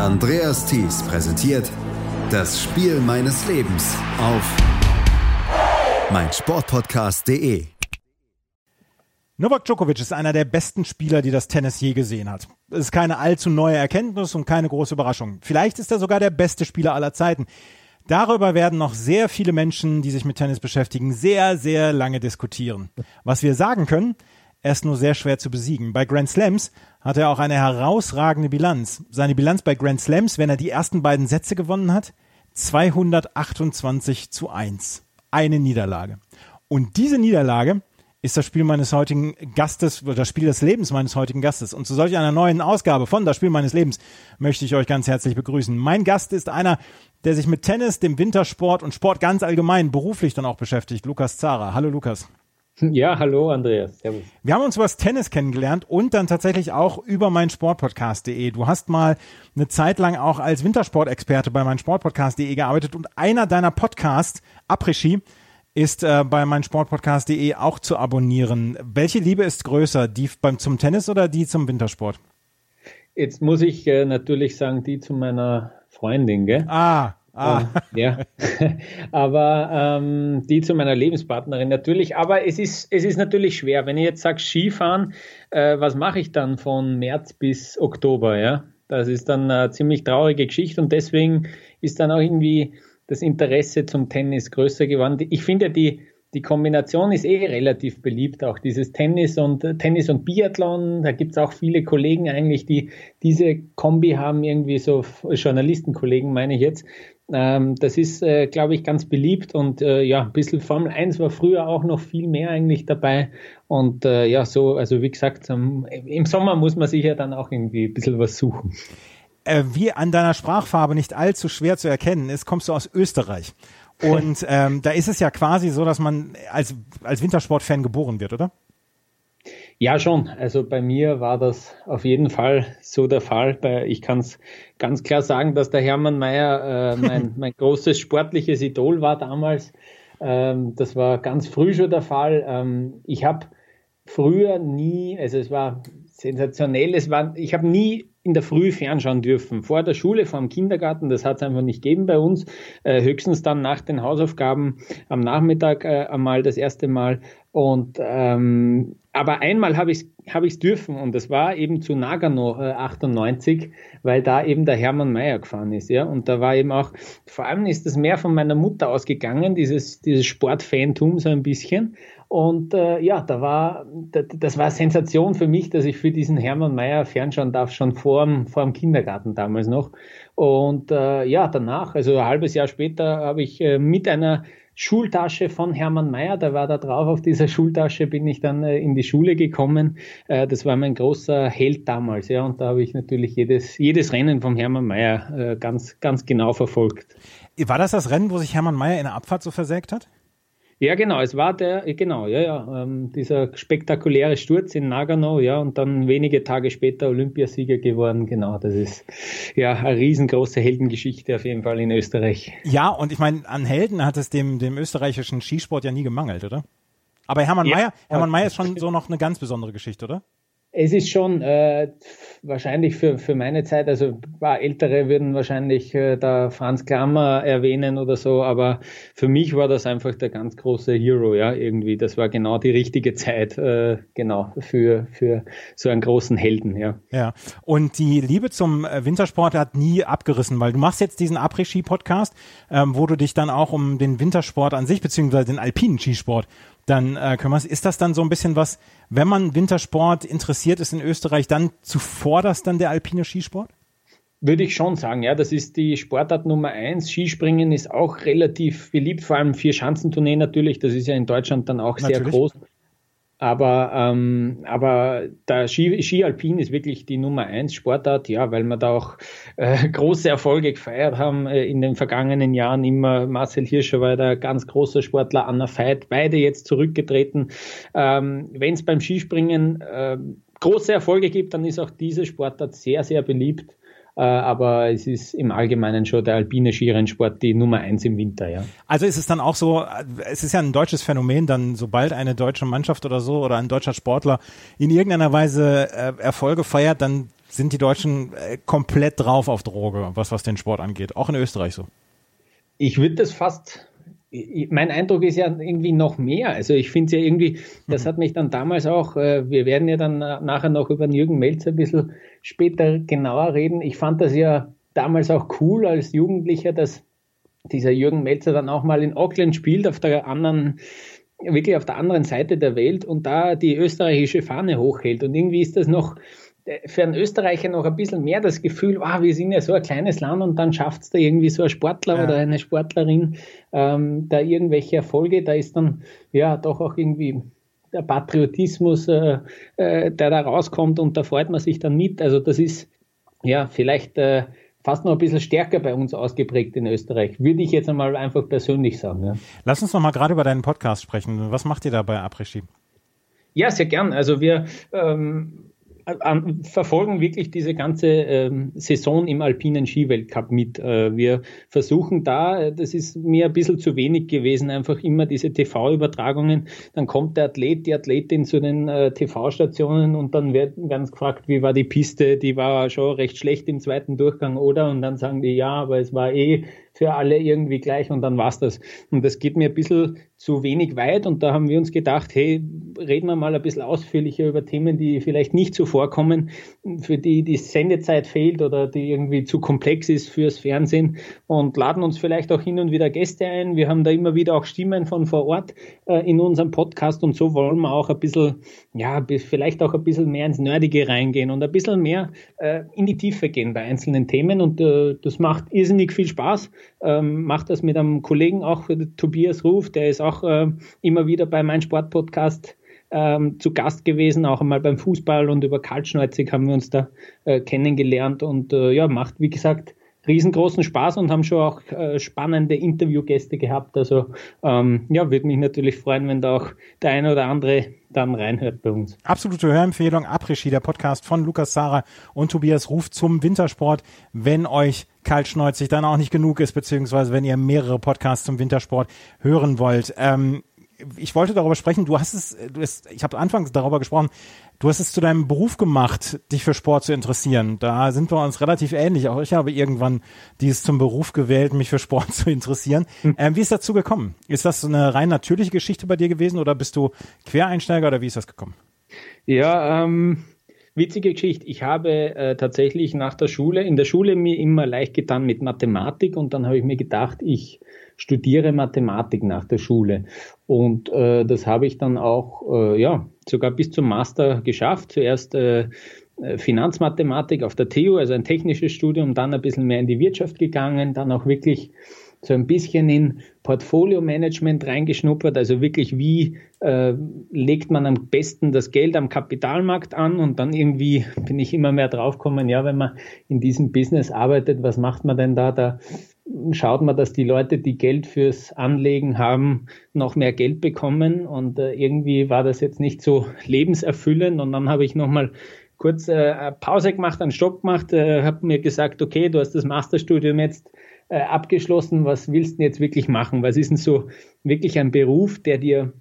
Andreas Thies präsentiert das Spiel meines Lebens auf meinsportpodcast.de. Novak Djokovic ist einer der besten Spieler, die das Tennis je gesehen hat. Es ist keine allzu neue Erkenntnis und keine große Überraschung. Vielleicht ist er sogar der beste Spieler aller Zeiten. Darüber werden noch sehr viele Menschen, die sich mit Tennis beschäftigen, sehr, sehr lange diskutieren. Was wir sagen können, er ist nur sehr schwer zu besiegen. Bei Grand Slams hat er auch eine herausragende Bilanz. Seine Bilanz bei Grand Slams, wenn er die ersten beiden Sätze gewonnen hat, 228 zu 1. Eine Niederlage. Und diese Niederlage ist das Spiel meines heutigen Gastes, das Spiel des Lebens meines heutigen Gastes. Und zu solch einer neuen Ausgabe von Das Spiel meines Lebens möchte ich euch ganz herzlich begrüßen. Mein Gast ist einer, der sich mit Tennis, dem Wintersport und Sport ganz allgemein beruflich dann auch beschäftigt, Lukas Zara. Hallo Lukas. Ja, hallo Andreas. Servus. Wir haben uns über das Tennis kennengelernt und dann tatsächlich auch über mein Sportpodcast.de. Du hast mal eine Zeit lang auch als Wintersportexperte bei mein Sportpodcast.de gearbeitet und einer deiner Podcasts, Après-Ski, ist äh, bei mein Sportpodcast.de auch zu abonnieren. Welche Liebe ist größer, die beim zum Tennis oder die zum Wintersport? Jetzt muss ich äh, natürlich sagen, die zu meiner Freundin, gell? Ah, Ah. Um, ja, aber ähm, die zu meiner Lebenspartnerin natürlich. Aber es ist, es ist natürlich schwer. Wenn ich jetzt sage Skifahren, äh, was mache ich dann von März bis Oktober? Ja, das ist dann eine ziemlich traurige Geschichte und deswegen ist dann auch irgendwie das Interesse zum Tennis größer geworden. Ich finde die die Kombination ist eh relativ beliebt, auch dieses Tennis und Tennis und Biathlon. Da gibt es auch viele Kollegen eigentlich, die diese Kombi haben, irgendwie so Journalistenkollegen, meine ich jetzt. Ähm, das ist, äh, glaube ich, ganz beliebt und äh, ja, ein bisschen Formel 1 war früher auch noch viel mehr eigentlich dabei. Und äh, ja, so, also wie gesagt, im Sommer muss man sich ja dann auch irgendwie ein bisschen was suchen. Wie an deiner Sprachfarbe nicht allzu schwer zu erkennen ist, kommst du aus Österreich. Und ähm, da ist es ja quasi so, dass man als, als Wintersportfan geboren wird, oder? Ja, schon. Also bei mir war das auf jeden Fall so der Fall. Ich kann es ganz klar sagen, dass der Hermann Mayer äh, mein, mein großes sportliches Idol war damals. Ähm, das war ganz früh schon der Fall. Ähm, ich habe früher nie, also es war sensationell, es war, ich habe nie in der Früh fernschauen dürfen. Vor der Schule, vor dem Kindergarten, das hat es einfach nicht gegeben bei uns. Äh, höchstens dann nach den Hausaufgaben am Nachmittag äh, einmal das erste Mal. Und ähm, aber einmal habe ich es hab ich's dürfen und das war eben zu Nagano äh, 98, weil da eben der Hermann Mayer gefahren ist, ja. Und da war eben auch, vor allem ist das mehr von meiner Mutter ausgegangen, dieses, dieses Sportfantum so ein bisschen. Und äh, ja, da war, das war Sensation für mich, dass ich für diesen Hermann Mayer fernschauen darf, schon vor dem, Kindergarten damals noch. Und äh, ja, danach, also ein halbes Jahr später, habe ich äh, mit einer Schultasche von Hermann Mayer, da war da drauf, auf dieser Schultasche bin ich dann äh, in die Schule gekommen. Äh, das war mein großer Held damals, ja, und da habe ich natürlich jedes, jedes Rennen vom Hermann Mayer äh, ganz, ganz genau verfolgt. War das das Rennen, wo sich Hermann Mayer in der Abfahrt so versägt hat? Ja, genau, es war der, genau, ja, ja, ähm, dieser spektakuläre Sturz in Nagano, ja, und dann wenige Tage später Olympiasieger geworden, genau, das ist ja eine riesengroße Heldengeschichte auf jeden Fall in Österreich. Ja, und ich meine, an Helden hat es dem, dem österreichischen Skisport ja nie gemangelt, oder? Aber Hermann ja, Mayer, Hermann Mayer ist schon so noch eine ganz besondere Geschichte, oder? Es ist schon äh, wahrscheinlich für, für meine Zeit, also ein paar Ältere würden wahrscheinlich äh, da Franz Klammer erwähnen oder so, aber für mich war das einfach der ganz große Hero, ja, irgendwie. Das war genau die richtige Zeit, äh, genau, für, für so einen großen Helden, ja. Ja, und die Liebe zum äh, Wintersport hat nie abgerissen, weil du machst jetzt diesen Après-Ski-Podcast, ähm, wo du dich dann auch um den Wintersport an sich, beziehungsweise den alpinen Skisport dann äh, kümmerst. Ist das dann so ein bisschen was, wenn man Wintersport interessiert ist in Österreich, dann zuvorderst dann der alpine Skisport? Würde ich schon sagen, ja, das ist die Sportart Nummer eins. Skispringen ist auch relativ beliebt, vor allem vier Schanzentournee natürlich, das ist ja in Deutschland dann auch natürlich. sehr groß. Aber, ähm, aber der Ski, Ski Alpin ist wirklich die Nummer eins Sportart, ja, weil wir da auch äh, große Erfolge gefeiert haben äh, in den vergangenen Jahren. Immer Marcel Hirscher war der ganz große Sportler, Anna Veit, beide jetzt zurückgetreten. Ähm, Wenn es beim Skispringen äh, große Erfolge gibt, dann ist auch diese Sportart sehr, sehr beliebt. Äh, aber es ist im Allgemeinen schon der alpine Skirennsport die Nummer eins im Winter, ja. Also ist es dann auch so, es ist ja ein deutsches Phänomen, dann sobald eine deutsche Mannschaft oder so oder ein deutscher Sportler in irgendeiner Weise äh, Erfolge feiert, dann sind die Deutschen äh, komplett drauf auf Droge, was, was den Sport angeht. Auch in Österreich so. Ich würde das fast mein Eindruck ist ja irgendwie noch mehr. Also ich finde es ja irgendwie, das mhm. hat mich dann damals auch, äh, wir werden ja dann nachher noch über Jürgen Melzer ein bisschen später genauer reden. Ich fand das ja damals auch cool als Jugendlicher, dass dieser Jürgen Melzer dann auch mal in Auckland spielt, auf der anderen, wirklich auf der anderen Seite der Welt und da die österreichische Fahne hochhält. Und irgendwie ist das noch, für einen Österreicher noch ein bisschen mehr das Gefühl, wow, wir sind ja so ein kleines Land und dann schafft es da irgendwie so ein Sportler ja. oder eine Sportlerin ähm, da irgendwelche Erfolge, da ist dann ja doch auch irgendwie der Patriotismus, äh, äh, der da rauskommt und da freut man sich dann mit. Also das ist ja vielleicht äh, fast noch ein bisschen stärker bei uns ausgeprägt in Österreich, würde ich jetzt einmal einfach persönlich sagen. Ja. Lass uns noch mal gerade über deinen Podcast sprechen. Was macht ihr da bei Après Ja, sehr gern. Also wir ähm, verfolgen wirklich diese ganze ähm, Saison im alpinen Skiweltcup mit. Äh, wir versuchen da, das ist mir ein bisschen zu wenig gewesen, einfach immer diese TV-Übertragungen. Dann kommt der Athlet, die Athletin zu den äh, TV-Stationen und dann werden ganz gefragt, wie war die Piste? Die war schon recht schlecht im zweiten Durchgang, oder? Und dann sagen die, ja, aber es war eh für alle irgendwie gleich und dann war's das. Und das geht mir ein bisschen zu wenig weit und da haben wir uns gedacht, hey, reden wir mal ein bisschen ausführlicher über Themen, die vielleicht nicht so vorkommen, für die die Sendezeit fehlt oder die irgendwie zu komplex ist fürs Fernsehen und laden uns vielleicht auch hin und wieder Gäste ein. Wir haben da immer wieder auch Stimmen von vor Ort äh, in unserem Podcast und so wollen wir auch ein bisschen, ja, vielleicht auch ein bisschen mehr ins Nerdige reingehen und ein bisschen mehr äh, in die Tiefe gehen bei einzelnen Themen. Und äh, das macht irrsinnig viel Spaß. Ähm, mache das mit einem Kollegen auch, Tobias Ruf, der ist auch äh, immer wieder bei meinem Sportpodcast ähm, zu Gast gewesen, auch einmal beim Fußball und über Kaltschneuzig haben wir uns da äh, kennengelernt. Und äh, ja, macht, wie gesagt, riesengroßen Spaß und haben schon auch äh, spannende Interviewgäste gehabt. Also ähm, ja, würde mich natürlich freuen, wenn da auch der eine oder andere dann reinhört bei uns. Absolute Hörempfehlung, Après-Ski, der Podcast von Lukas Sarah und Tobias Ruf zum Wintersport. Wenn euch kaltschneuzig dann auch nicht genug ist, beziehungsweise wenn ihr mehrere Podcasts zum Wintersport hören wollt. Ähm, ich wollte darüber sprechen, du hast es, du hast, ich habe anfangs darüber gesprochen, du hast es zu deinem Beruf gemacht, dich für Sport zu interessieren. Da sind wir uns relativ ähnlich. Auch ich habe irgendwann dies zum Beruf gewählt, mich für Sport zu interessieren. Hm. Ähm, wie ist dazu gekommen? Ist das eine rein natürliche Geschichte bei dir gewesen oder bist du Quereinsteiger oder wie ist das gekommen? Ja, ähm, Witzige Geschichte. Ich habe äh, tatsächlich nach der Schule, in der Schule mir immer leicht getan mit Mathematik und dann habe ich mir gedacht, ich studiere Mathematik nach der Schule. Und äh, das habe ich dann auch, äh, ja, sogar bis zum Master geschafft. Zuerst äh, äh Finanzmathematik auf der TU, also ein technisches Studium, dann ein bisschen mehr in die Wirtschaft gegangen, dann auch wirklich so ein bisschen in Portfolio-Management reingeschnuppert, also wirklich wie äh, legt man am besten das Geld am Kapitalmarkt an und dann irgendwie bin ich immer mehr draufgekommen, ja, wenn man in diesem Business arbeitet, was macht man denn da? Da schaut man, dass die Leute, die Geld fürs Anlegen haben, noch mehr Geld bekommen und äh, irgendwie war das jetzt nicht so lebenserfüllend und dann habe ich nochmal kurz äh, Pause gemacht, einen Stopp gemacht, äh, habe mir gesagt, okay, du hast das Masterstudium jetzt äh, abgeschlossen, was willst du jetzt wirklich machen? Was ist denn so wirklich ein Beruf, der dir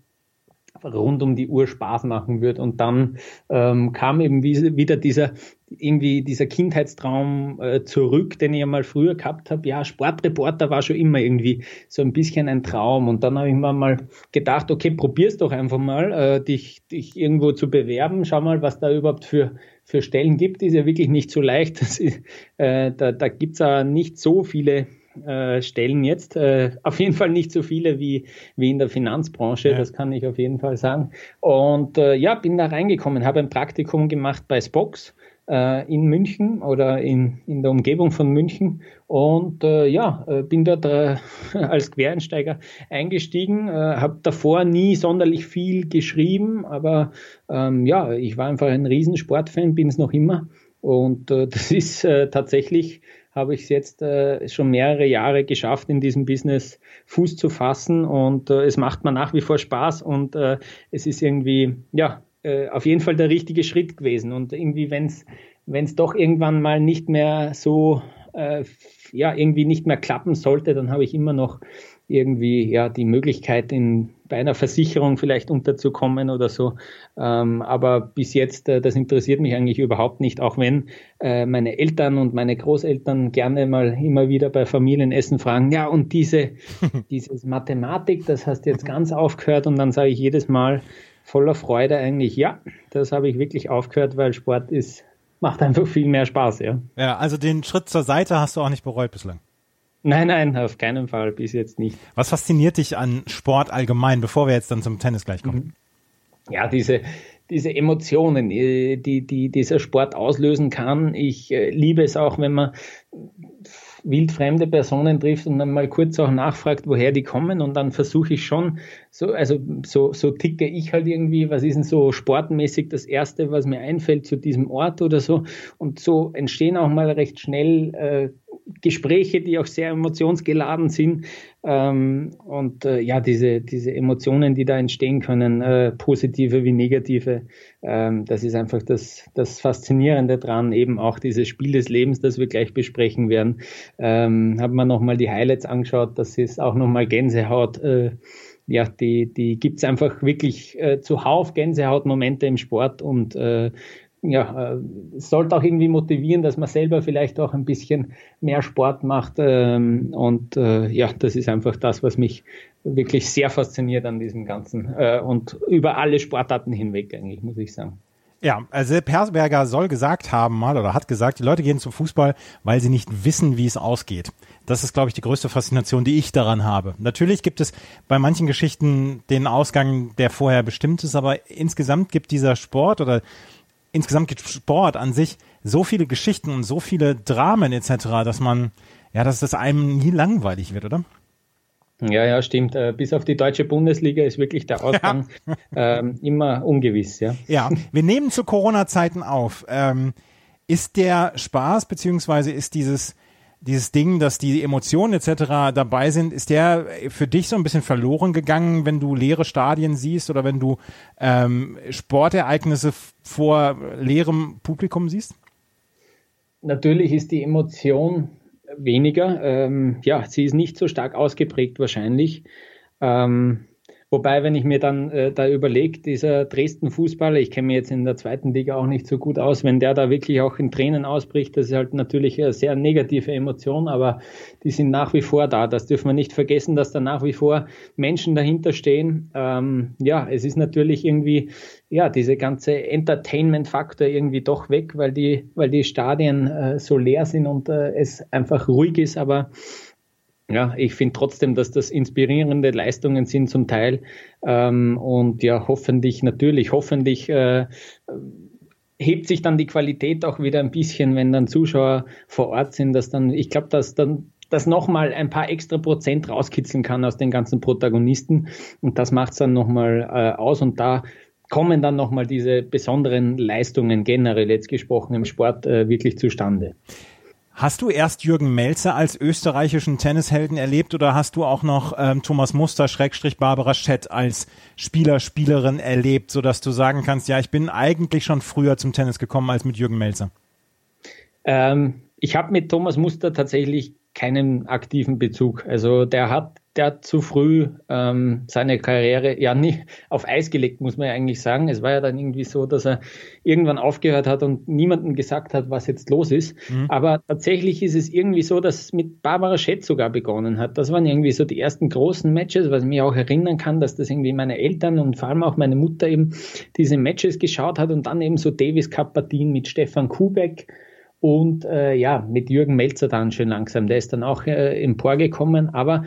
rund um die Uhr Spaß machen wird. Und dann ähm, kam eben wieder dieser irgendwie dieser Kindheitstraum äh, zurück, den ich ja mal früher gehabt habe. Ja, Sportreporter war schon immer irgendwie so ein bisschen ein Traum. Und dann habe ich mir mal gedacht, okay, probier's doch einfach mal, äh, dich, dich irgendwo zu bewerben. Schau mal, was da überhaupt für für Stellen gibt, ist ja wirklich nicht so leicht. Ist, äh, da da gibt es ja nicht so viele äh, Stellen jetzt. Äh, auf jeden Fall nicht so viele wie, wie in der Finanzbranche, ja. das kann ich auf jeden Fall sagen. Und äh, ja, bin da reingekommen, habe ein Praktikum gemacht bei Spox in München oder in, in der Umgebung von München. Und äh, ja, äh, bin dort äh, als Quereinsteiger eingestiegen, äh, habe davor nie sonderlich viel geschrieben, aber ähm, ja, ich war einfach ein Riesensportfan, bin es noch immer. Und äh, das ist äh, tatsächlich habe ich es jetzt äh, schon mehrere Jahre geschafft, in diesem Business Fuß zu fassen. Und äh, es macht mir nach wie vor Spaß und äh, es ist irgendwie, ja, äh, auf jeden Fall der richtige Schritt gewesen und irgendwie, wenn es wenn es doch irgendwann mal nicht mehr so, äh, ja, irgendwie nicht mehr klappen sollte, dann habe ich immer noch irgendwie ja die Möglichkeit, in, bei einer Versicherung vielleicht unterzukommen oder so. Ähm, aber bis jetzt, äh, das interessiert mich eigentlich überhaupt nicht, auch wenn äh, meine Eltern und meine Großeltern gerne mal immer wieder bei Familienessen fragen, ja, und diese, dieses Mathematik, das hast du jetzt ganz aufgehört und dann sage ich jedes Mal voller Freude eigentlich, ja, das habe ich wirklich aufgehört, weil Sport ist, macht einfach viel mehr Spaß, ja. Ja, also den Schritt zur Seite hast du auch nicht bereut bislang. Nein, nein, auf keinen Fall, bis jetzt nicht. Was fasziniert dich an Sport allgemein, bevor wir jetzt dann zum Tennis gleich kommen? Mhm. Ja, diese, diese Emotionen, äh, die, die dieser Sport auslösen kann. Ich äh, liebe es auch, wenn man wildfremde Personen trifft und dann mal kurz auch nachfragt, woher die kommen und dann versuche ich schon, so, also so, so ticke ich halt irgendwie, was ist denn so sportmäßig das Erste, was mir einfällt zu diesem Ort oder so. Und so entstehen auch mal recht schnell äh, Gespräche, die auch sehr emotionsgeladen sind. Ähm, und äh, ja, diese, diese Emotionen, die da entstehen können, äh, positive wie negative, ähm, das ist einfach das, das Faszinierende dran, eben auch dieses Spiel des Lebens, das wir gleich besprechen werden. Ähm, haben wir nochmal die Highlights angeschaut, das ist auch nochmal Gänsehaut. Äh, ja, die, die gibt's einfach wirklich äh, zuhauf Gänsehautmomente im Sport und äh, ja, äh, sollte auch irgendwie motivieren, dass man selber vielleicht auch ein bisschen mehr Sport macht. Ähm, und äh, ja, das ist einfach das, was mich wirklich sehr fasziniert an diesem Ganzen äh, und über alle Sportarten hinweg eigentlich, muss ich sagen. Ja, also Persberger soll gesagt haben mal oder hat gesagt, die Leute gehen zum Fußball, weil sie nicht wissen, wie es ausgeht. Das ist, glaube ich, die größte Faszination, die ich daran habe. Natürlich gibt es bei manchen Geschichten den Ausgang, der vorher bestimmt ist, aber insgesamt gibt dieser Sport oder insgesamt gibt Sport an sich so viele Geschichten und so viele Dramen etc., dass man, ja, dass das einem nie langweilig wird, oder? Ja, ja, stimmt. Äh, bis auf die deutsche Bundesliga ist wirklich der Ausgang ja. ähm, immer ungewiss, ja. Ja, wir nehmen zu Corona-Zeiten auf. Ähm, ist der Spaß beziehungsweise ist dieses dieses Ding, dass die Emotionen etc. dabei sind, ist der für dich so ein bisschen verloren gegangen, wenn du leere Stadien siehst oder wenn du ähm, Sportereignisse vor leerem Publikum siehst? Natürlich ist die Emotion weniger. Ähm, ja, sie ist nicht so stark ausgeprägt wahrscheinlich. Ähm, Wobei, wenn ich mir dann äh, da überlege, dieser Dresden-Fußballer, ich kenne mich jetzt in der zweiten Liga auch nicht so gut aus, wenn der da wirklich auch in Tränen ausbricht, das ist halt natürlich eine sehr negative Emotion, aber die sind nach wie vor da. Das dürfen wir nicht vergessen, dass da nach wie vor Menschen dahinter stehen. Ähm, ja, es ist natürlich irgendwie, ja, diese ganze Entertainment-Faktor irgendwie doch weg, weil die, weil die Stadien äh, so leer sind und äh, es einfach ruhig ist, aber ja, ich finde trotzdem, dass das inspirierende Leistungen sind zum Teil. Ähm, und ja, hoffentlich, natürlich, hoffentlich äh, hebt sich dann die Qualität auch wieder ein bisschen, wenn dann Zuschauer vor Ort sind, dass dann, ich glaube, dass dann das nochmal ein paar extra Prozent rauskitzeln kann aus den ganzen Protagonisten. Und das macht es dann nochmal äh, aus. Und da kommen dann nochmal diese besonderen Leistungen generell jetzt gesprochen im Sport äh, wirklich zustande. Hast du erst Jürgen Melzer als österreichischen Tennishelden erlebt oder hast du auch noch ähm, Thomas Muster Schrägstrich Barbara Schett als Spieler, Spielerin erlebt, sodass du sagen kannst, ja, ich bin eigentlich schon früher zum Tennis gekommen als mit Jürgen Melzer? Ähm, ich habe mit Thomas Muster tatsächlich keinen aktiven Bezug. Also der hat der hat zu früh ähm, seine Karriere ja nie auf Eis gelegt, muss man ja eigentlich sagen. Es war ja dann irgendwie so, dass er irgendwann aufgehört hat und niemandem gesagt hat, was jetzt los ist. Mhm. Aber tatsächlich ist es irgendwie so, dass es mit Barbara Schett sogar begonnen hat. Das waren irgendwie so die ersten großen Matches, was ich mich auch erinnern kann, dass das irgendwie meine Eltern und vor allem auch meine Mutter eben diese Matches geschaut hat und dann eben so Davis Cup Partien mit Stefan Kubek und äh, ja, mit Jürgen Melzer dann schön langsam. Der ist dann auch äh, emporgekommen, aber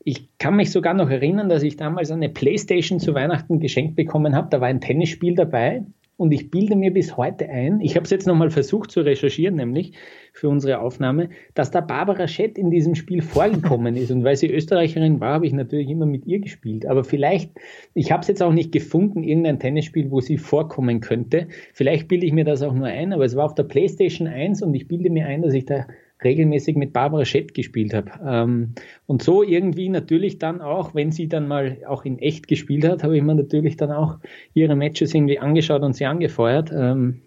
ich kann mich sogar noch erinnern, dass ich damals eine Playstation zu Weihnachten geschenkt bekommen habe. Da war ein Tennisspiel dabei Und ich bilde mir bis heute ein, ich habe es jetzt nochmal versucht zu recherchieren, nämlich für unsere Aufnahme, dass da Barbara Schett in diesem Spiel vorgekommen ist. Und weil sie Österreicherin war, habe ich natürlich immer mit ihr gespielt. Aber vielleicht, ich habe es jetzt auch nicht gefunden, irgendein Tennisspiel, wo sie vorkommen könnte. Vielleicht bilde ich mir das auch nur ein, aber es war auf der PlayStation 1 und ich bilde mir ein, dass ich da regelmäßig mit Barbara Schett gespielt habe. Ähm, und so irgendwie natürlich dann auch, wenn sie dann mal auch in echt gespielt hat, habe ich mir natürlich dann auch ihre Matches irgendwie angeschaut und sie angefeuert. Ähm,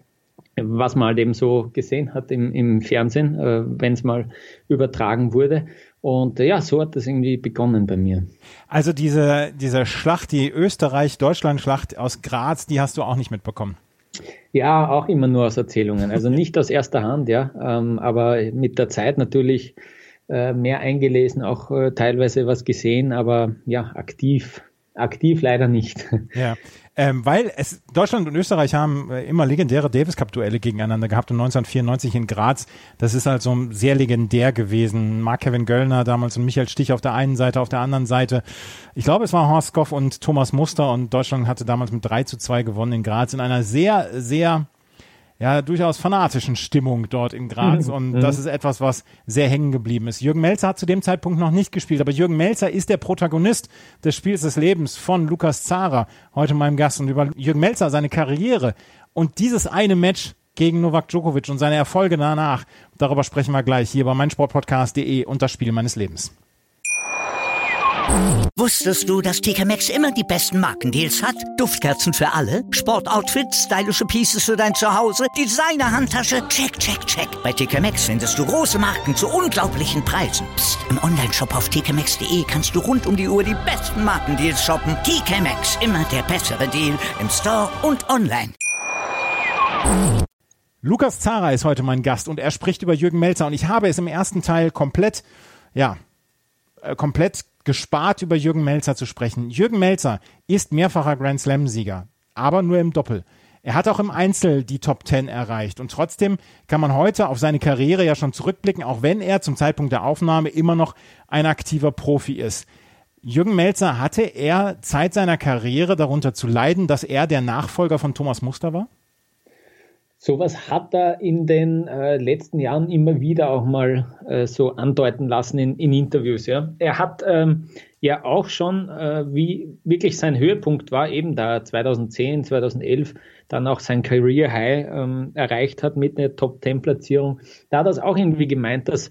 was man halt eben so gesehen hat im, im Fernsehen, äh, wenn es mal übertragen wurde. Und äh, ja, so hat das irgendwie begonnen bei mir. Also diese, diese Schlacht, die Österreich-Deutschland-Schlacht aus Graz, die hast du auch nicht mitbekommen? Ja, auch immer nur aus Erzählungen. Also nicht aus erster Hand, ja, ähm, aber mit der Zeit natürlich äh, mehr eingelesen, auch äh, teilweise was gesehen, aber ja, aktiv, aktiv leider nicht. Ja, ähm, weil es Deutschland und Österreich haben äh, immer legendäre Davis Cup Duelle gegeneinander gehabt und 1994 in Graz. Das ist also sehr legendär gewesen. Mark Kevin Göllner damals und Michael Stich auf der einen Seite, auf der anderen Seite. Ich glaube, es war Horst Goff und Thomas Muster und Deutschland hatte damals mit 3 zu 2 gewonnen in Graz in einer sehr, sehr ja durchaus fanatischen Stimmung dort in Graz mhm. und mhm. das ist etwas, was sehr hängen geblieben ist. Jürgen Melzer hat zu dem Zeitpunkt noch nicht gespielt, aber Jürgen Melzer ist der Protagonist des Spiels des Lebens von Lukas Zara, heute meinem Gast und über Jürgen Melzer, seine Karriere und dieses eine Match gegen Novak Djokovic und seine Erfolge danach, darüber sprechen wir gleich hier bei meinsportpodcast.de und das Spiel meines Lebens. Wusstest du, dass TK Maxx immer die besten Markendeals hat? Duftkerzen für alle, Sportoutfits, stylische Pieces für dein Zuhause, Designer-Handtasche, check, check, check. Bei TK Maxx findest du große Marken zu unglaublichen Preisen. Psst. im Onlineshop auf tkmaxx.de kannst du rund um die Uhr die besten Markendeals shoppen. TK Maxx, immer der bessere Deal im Store und online. Lukas Zara ist heute mein Gast und er spricht über Jürgen Melzer und ich habe es im ersten Teil komplett, ja, äh, komplett gespart, über Jürgen Melzer zu sprechen. Jürgen Melzer ist mehrfacher Grand Slam-Sieger, aber nur im Doppel. Er hat auch im Einzel die Top 10 erreicht und trotzdem kann man heute auf seine Karriere ja schon zurückblicken, auch wenn er zum Zeitpunkt der Aufnahme immer noch ein aktiver Profi ist. Jürgen Melzer, hatte er Zeit seiner Karriere darunter zu leiden, dass er der Nachfolger von Thomas Muster war? Sowas hat er in den äh, letzten Jahren immer wieder auch mal äh, so andeuten lassen in, in Interviews. Ja. Er hat ähm, ja auch schon, äh, wie wirklich sein Höhepunkt war, eben da 2010, 2011 dann auch sein Career High ähm, erreicht hat mit einer Top-10-Platzierung. Da hat er es auch irgendwie gemeint, dass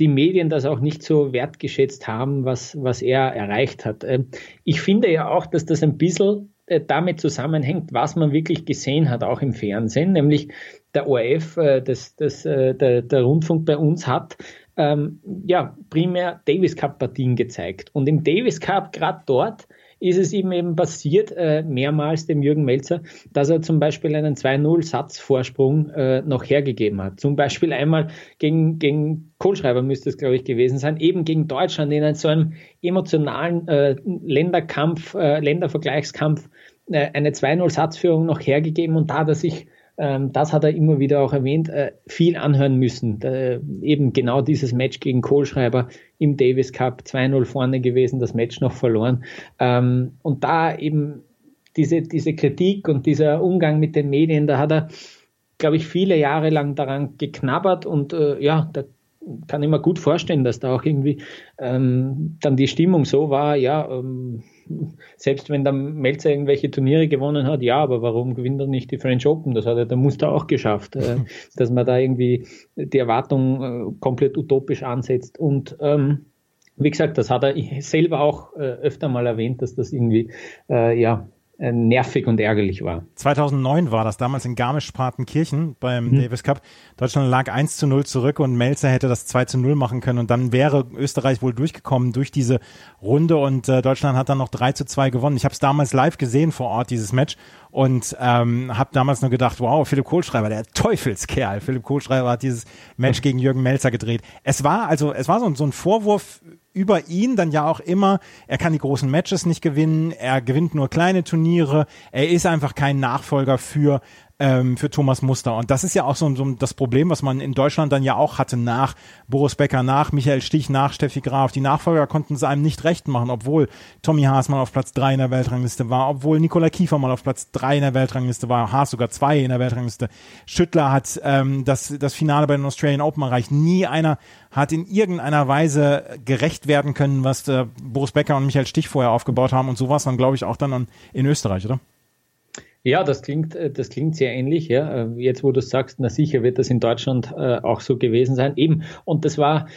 die Medien das auch nicht so wertgeschätzt haben, was, was er erreicht hat. Ähm, ich finde ja auch, dass das ein bisschen damit zusammenhängt, was man wirklich gesehen hat, auch im Fernsehen, nämlich der ORF, äh, das, das, äh, der, der Rundfunk bei uns hat ähm, ja primär Davis Cup Partien gezeigt. Und im Davis Cup, gerade dort, ist es ihm eben passiert, äh, mehrmals dem Jürgen Melzer, dass er zum Beispiel einen 2-0-Satzvorsprung äh, noch hergegeben hat. Zum Beispiel einmal gegen, gegen Kohlschreiber müsste es, glaube ich, gewesen sein, eben gegen Deutschland in so einem emotionalen äh, Länderkampf, äh, Ländervergleichskampf äh, eine 2-0-Satzführung noch hergegeben und da hat er sich das hat er immer wieder auch erwähnt, äh, viel anhören müssen. Äh, eben genau dieses Match gegen Kohlschreiber im Davis Cup, 2-0 vorne gewesen, das Match noch verloren. Ähm, und da eben diese, diese Kritik und dieser Umgang mit den Medien, da hat er, glaube ich, viele Jahre lang daran geknabbert und äh, ja, da kann ich mir gut vorstellen, dass da auch irgendwie ähm, dann die Stimmung so war, ja, ähm, selbst wenn der Melzer irgendwelche Turniere gewonnen hat, ja, aber warum gewinnt er nicht die French Open? Das hat er der Muster auch geschafft, äh, dass man da irgendwie die Erwartung äh, komplett utopisch ansetzt. Und ähm, wie gesagt, das hat er selber auch äh, öfter mal erwähnt, dass das irgendwie äh, ja nervig und ärgerlich war. 2009 war das damals in Garmisch-Partenkirchen beim mhm. Davis Cup. Deutschland lag 1 zu 0 zurück und Melzer hätte das 2 zu 0 machen können und dann wäre Österreich wohl durchgekommen durch diese Runde und äh, Deutschland hat dann noch 3 zu 2 gewonnen. Ich habe es damals live gesehen vor Ort, dieses Match und ähm, habe damals nur gedacht, wow, Philipp Kohlschreiber, der Teufelskerl. Philipp Kohlschreiber hat dieses Match gegen Jürgen Melzer gedreht. Es war also, es war so, so ein Vorwurf über ihn dann ja auch immer, er kann die großen Matches nicht gewinnen, er gewinnt nur kleine Turniere, er ist einfach kein Nachfolger für ähm, für Thomas Muster. Und das ist ja auch so, so das Problem, was man in Deutschland dann ja auch hatte nach Boris Becker, nach Michael Stich, nach Steffi Graf. Die Nachfolger konnten es einem nicht recht machen, obwohl Tommy Haas mal auf Platz drei in der Weltrangliste war, obwohl Nikola Kiefer mal auf Platz drei in der Weltrangliste war, Haas sogar zwei in der Weltrangliste. Schüttler hat ähm, das, das Finale bei den Australian Open erreicht. Nie einer hat in irgendeiner Weise gerecht werden können, was äh, Boris Becker und Michael Stich vorher aufgebaut haben. Und so war es dann, glaube ich, auch dann in Österreich, oder? Ja, das klingt, äh, das klingt sehr ähnlich. Ja. Äh, jetzt, wo du sagst, na sicher wird das in Deutschland äh, auch so gewesen sein. Eben. Und das war,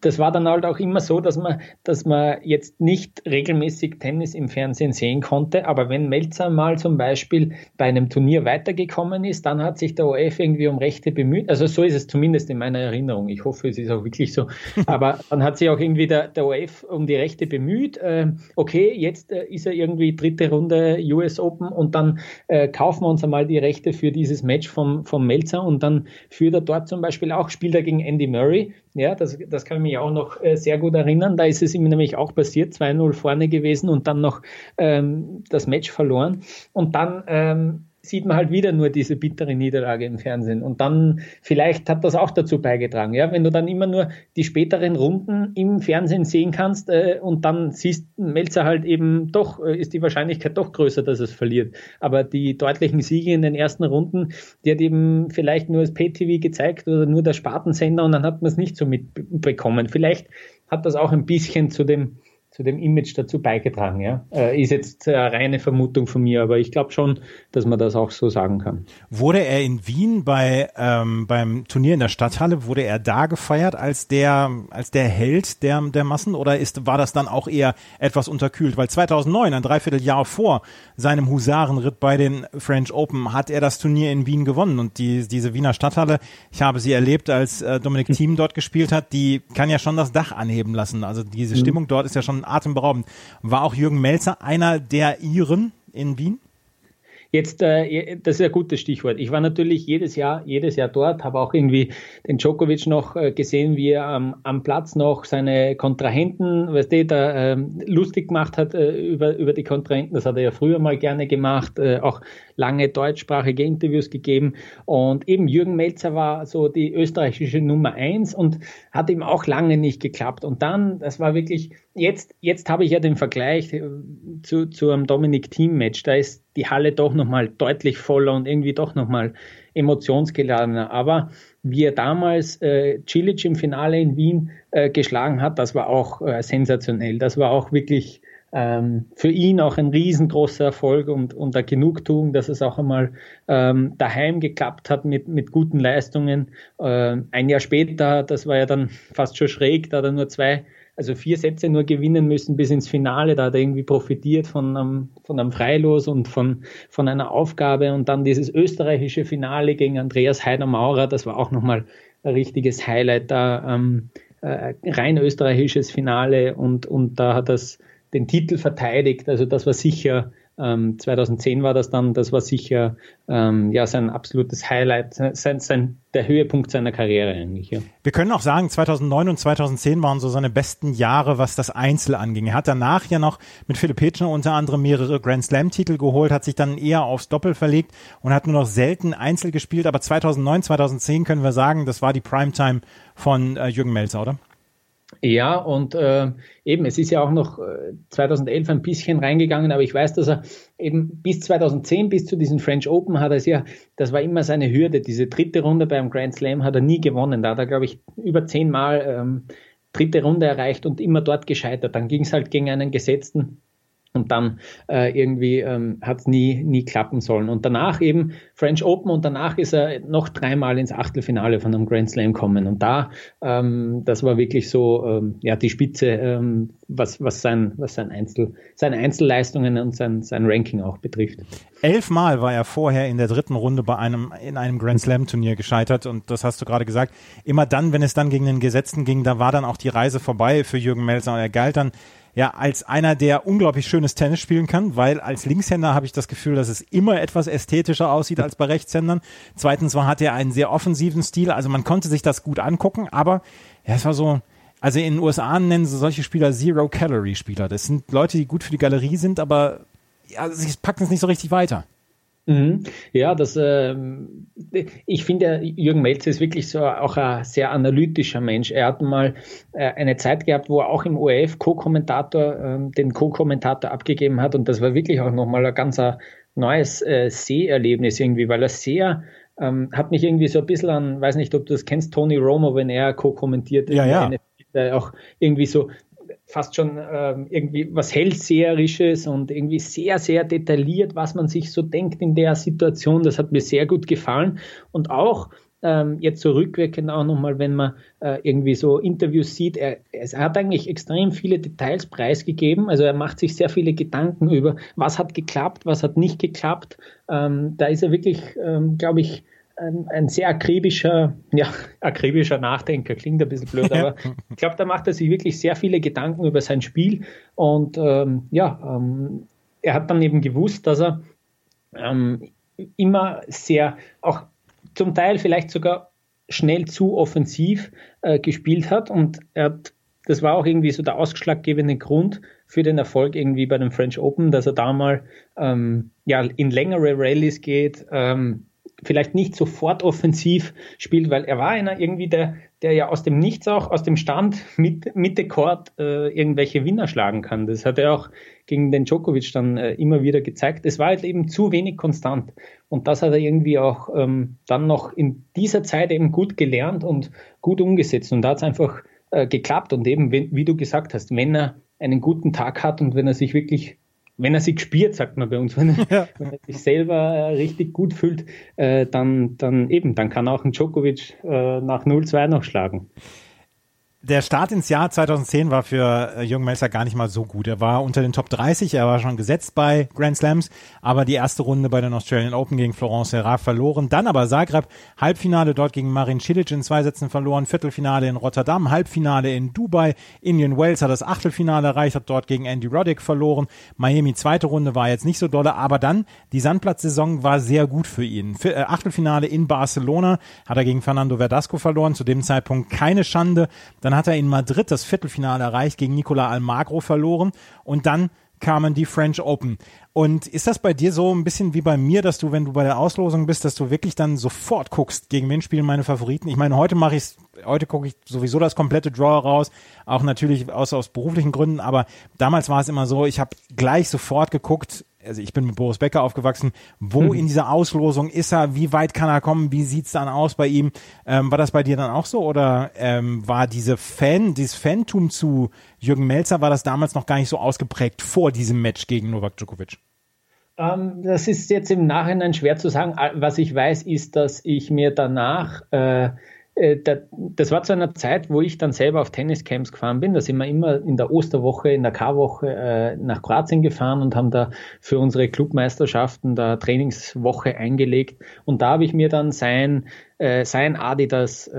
das war dann halt auch immer so, dass man, dass man jetzt nicht regelmäßig Tennis im Fernsehen sehen konnte, aber wenn Melzer mal zum Beispiel bei einem Turnier weitergekommen ist, dann hat sich der OF irgendwie um Rechte bemüht. Also so ist es zumindest in meiner Erinnerung. Ich hoffe, es ist auch wirklich so. Aber dann hat sich auch irgendwie der, der OF um die Rechte bemüht. Äh, okay, jetzt äh, ist er irgendwie dritte Runde US Open und dann äh, kaufen wir uns einmal die Rechte für dieses Match vom, vom Melzer und dann führt er dort zum Beispiel auch, spielt er gegen Andy Murray ja, das, das kann ich mich auch noch äh, sehr gut erinnern. Da ist es ihm nämlich auch passiert, 2-0 vorne gewesen und dann noch ähm, das Match verloren. Und dann ähm, sieht man halt wieder nur diese bittere Niederlage im Fernsehen. Und dann vielleicht hat das auch dazu beigetragen. Ja, wenn du dann immer nur die späteren Runden im Fernsehen sehen kannst äh, und dann siehst Melzer halt eben doch, äh, ist die Wahrscheinlichkeit doch größer, dass es verliert. Aber die deutlichen Siege in den ersten Runden, die hat eben vielleicht nur das PTV gezeigt oder nur der Spartensender und dann hat man es nicht so mitbekommen. Vielleicht hat das auch ein bisschen zu dem zu dem Image dazu beigetragen. Ja? Äh, ist jetzt eine reine Vermutung von mir, aber ich glaube schon, dass man das auch so sagen kann. Wurde er in Wien bei ähm, beim Turnier in der Stadthalle, wurde er da gefeiert als der als der Held der der Massen oder ist war das dann auch eher etwas unterkühlt? Weil 2009, ein Dreivierteljahr vor seinem Husarenritt bei den French Open, hat er das Turnier in Wien gewonnen und die diese Wiener Stadthalle, ich habe sie erlebt, als äh, Dominik Thiem dort gespielt hat, die kann ja schon das Dach anheben lassen. Also diese mhm. Stimmung dort ist ja schon atemberaubend. War auch Jürgen Melzer einer der Iren in Wien? Jetzt, äh, das ist ein gutes Stichwort. Ich war natürlich jedes Jahr, jedes Jahr dort, habe auch irgendwie den Djokovic noch äh, gesehen, wie er am, am Platz noch seine Kontrahenten, weißt du, da äh, lustig gemacht hat äh, über, über die Kontrahenten. Das hat er ja früher mal gerne gemacht, auch lange deutschsprachige Interviews gegeben. Und eben Jürgen Melzer war so die österreichische Nummer eins und hat ihm auch lange nicht geklappt. Und dann, das war wirklich, jetzt, jetzt habe ich ja den Vergleich äh, zu, zu einem Dominik Team Match. Da ist die Halle doch nochmal deutlich voller und irgendwie doch nochmal emotionsgeladener. Aber wie er damals äh, Cilic im Finale in Wien äh, geschlagen hat, das war auch äh, sensationell. Das war auch wirklich ähm, für ihn auch ein riesengroßer Erfolg und, und der Genugtuung, dass es auch einmal ähm, daheim geklappt hat mit, mit guten Leistungen. Äh, ein Jahr später, das war ja dann fast schon schräg, da hat er nur zwei also vier Sätze nur gewinnen müssen bis ins Finale. Da hat er irgendwie profitiert von einem, von einem Freilos und von, von einer Aufgabe. Und dann dieses österreichische Finale gegen Andreas Heider-Maurer, das war auch nochmal ein richtiges Highlight da. Ähm, äh, rein österreichisches Finale und, und da hat das den Titel verteidigt. Also das war sicher ähm, 2010 war das dann, das war sicher ähm, ja sein absolutes Highlight, sein, sein, der Höhepunkt seiner Karriere eigentlich. Ja. Wir können auch sagen, 2009 und 2010 waren so seine besten Jahre, was das Einzel anging. Er hat danach ja noch mit Philipp Petschner unter anderem mehrere Grand Slam Titel geholt, hat sich dann eher aufs Doppel verlegt und hat nur noch selten Einzel gespielt. Aber 2009, 2010 können wir sagen, das war die Primetime von äh, Jürgen Melzer, oder? Ja, und äh, eben, es ist ja auch noch 2011 äh, ein bisschen reingegangen, aber ich weiß, dass er eben bis 2010, bis zu diesen French Open, hat er es ja, das war immer seine Hürde. Diese dritte Runde beim Grand Slam hat er nie gewonnen. Da hat er, glaube ich, über zehnmal ähm, dritte Runde erreicht und immer dort gescheitert. Dann ging es halt gegen einen gesetzten und dann äh, irgendwie ähm, hat es nie, nie klappen sollen. Und danach eben French Open und danach ist er noch dreimal ins Achtelfinale von einem Grand Slam kommen. Und da, ähm, das war wirklich so ähm, ja, die Spitze, ähm, was, was, sein, was sein Einzel, seine Einzelleistungen und sein, sein Ranking auch betrifft. Elfmal war er vorher in der dritten Runde bei einem, in einem Grand Slam Turnier gescheitert und das hast du gerade gesagt. Immer dann, wenn es dann gegen den Gesetzten ging, da war dann auch die Reise vorbei für Jürgen Melzer und er galt dann ja als einer, der unglaublich schönes Tennis spielen kann, weil als Linkshänder habe ich das Gefühl, dass es immer etwas ästhetischer aussieht als bei Rechtshändern. Zweitens war, hat er einen sehr offensiven Stil, also man konnte sich das gut angucken, aber ja, es war so, also in den USA nennen sie solche Spieler Zero-Calorie-Spieler. Das sind Leute, die gut für die Galerie sind, aber ja, sie packen es nicht so richtig weiter. Mhm. Ja, das, äh, ich finde, Jürgen Melzer ist wirklich so auch ein sehr analytischer Mensch. Er hat mal äh, eine Zeit gehabt, wo er auch im ORF Co-Kommentator, äh, den Co-Kommentator abgegeben hat und das war wirklich auch nochmal ein ganz ein neues äh, Seherlebnis irgendwie, weil er sehr ähm, hat mich irgendwie so ein bisschen an, weiß nicht, ob du das kennst, Tony Romo, wenn er co-kommentiert. Ja, ja. NFL, auch irgendwie so fast schon ähm, irgendwie was Hellseherisches und irgendwie sehr, sehr detailliert, was man sich so denkt in der Situation. Das hat mir sehr gut gefallen. Und auch ähm, jetzt so rückwirkend auch nochmal, wenn man äh, irgendwie so Interviews sieht, er, er hat eigentlich extrem viele Details preisgegeben. Also er macht sich sehr viele Gedanken über, was hat geklappt, was hat nicht geklappt. Ähm, da ist er wirklich, ähm, glaube ich, ein, ein, sehr akribischer, ja, akribischer Nachdenker, klingt ein bisschen blöd, aber ich glaube, da macht er sich wirklich sehr viele Gedanken über sein Spiel und ähm, ja, ähm, er hat dann eben gewusst, dass er ähm, immer sehr, auch zum Teil vielleicht sogar schnell zu offensiv äh, gespielt hat und er hat, das war auch irgendwie so der ausschlaggebende Grund für den Erfolg irgendwie bei dem French Open, dass er da mal ähm, ja, in längere Rallyes geht, ähm, vielleicht nicht sofort offensiv spielt, weil er war einer irgendwie der, der ja aus dem Nichts auch, aus dem Stand mit Mitte Court äh, irgendwelche Winner schlagen kann. Das hat er auch gegen den Djokovic dann äh, immer wieder gezeigt. Es war halt eben zu wenig konstant. Und das hat er irgendwie auch ähm, dann noch in dieser Zeit eben gut gelernt und gut umgesetzt. Und da hat es einfach äh, geklappt. Und eben, wenn, wie du gesagt hast, wenn er einen guten Tag hat und wenn er sich wirklich wenn er sich spielt, sagt man bei uns, wenn, ja. wenn er sich selber äh, richtig gut fühlt, äh, dann, dann eben, dann kann auch ein Djokovic äh, nach 0-2 noch schlagen der Start ins Jahr 2010 war für äh, Jürgen Melzer gar nicht mal so gut. Er war unter den Top 30, er war schon gesetzt bei Grand Slams, aber die erste Runde bei den Australian Open gegen Florence Serra verloren. Dann aber Zagreb, Halbfinale dort gegen Marin Cilic in zwei Sätzen verloren, Viertelfinale in Rotterdam, Halbfinale in Dubai, Indian Wells hat das Achtelfinale erreicht, hat dort gegen Andy Roddick verloren. Miami zweite Runde war jetzt nicht so dolle, aber dann die Sandplatzsaison war sehr gut für ihn. Äh, Achtelfinale in Barcelona hat er gegen Fernando Verdasco verloren, zu dem Zeitpunkt keine Schande. Dann hat er in Madrid das Viertelfinale erreicht, gegen Nicola Almagro verloren und dann kamen die French Open. Und ist das bei dir so ein bisschen wie bei mir, dass du, wenn du bei der Auslosung bist, dass du wirklich dann sofort guckst, gegen wen spielen meine Favoriten? Ich meine, heute mache ich heute gucke ich sowieso das komplette Draw raus, auch natürlich aus, aus beruflichen Gründen, aber damals war es immer so, ich habe gleich sofort geguckt, also ich bin mit Boris Becker aufgewachsen, wo mhm. in dieser Auslosung ist er, wie weit kann er kommen, wie sieht's dann aus bei ihm? Ähm, war das bei dir dann auch so oder ähm, war diese Fan, dieses Fantum zu Jürgen Melzer, war das damals noch gar nicht so ausgeprägt vor diesem Match gegen Novak Djokovic? Ähm, das ist jetzt im Nachhinein schwer zu sagen. Was ich weiß, ist, dass ich mir danach äh, äh, das war zu einer Zeit, wo ich dann selber auf Tenniscamps gefahren bin. Da sind wir immer in der Osterwoche, in der Karwoche äh, nach Kroatien gefahren und haben da für unsere Clubmeisterschaften da Trainingswoche eingelegt. Und da habe ich mir dann sein, äh, sein Adidas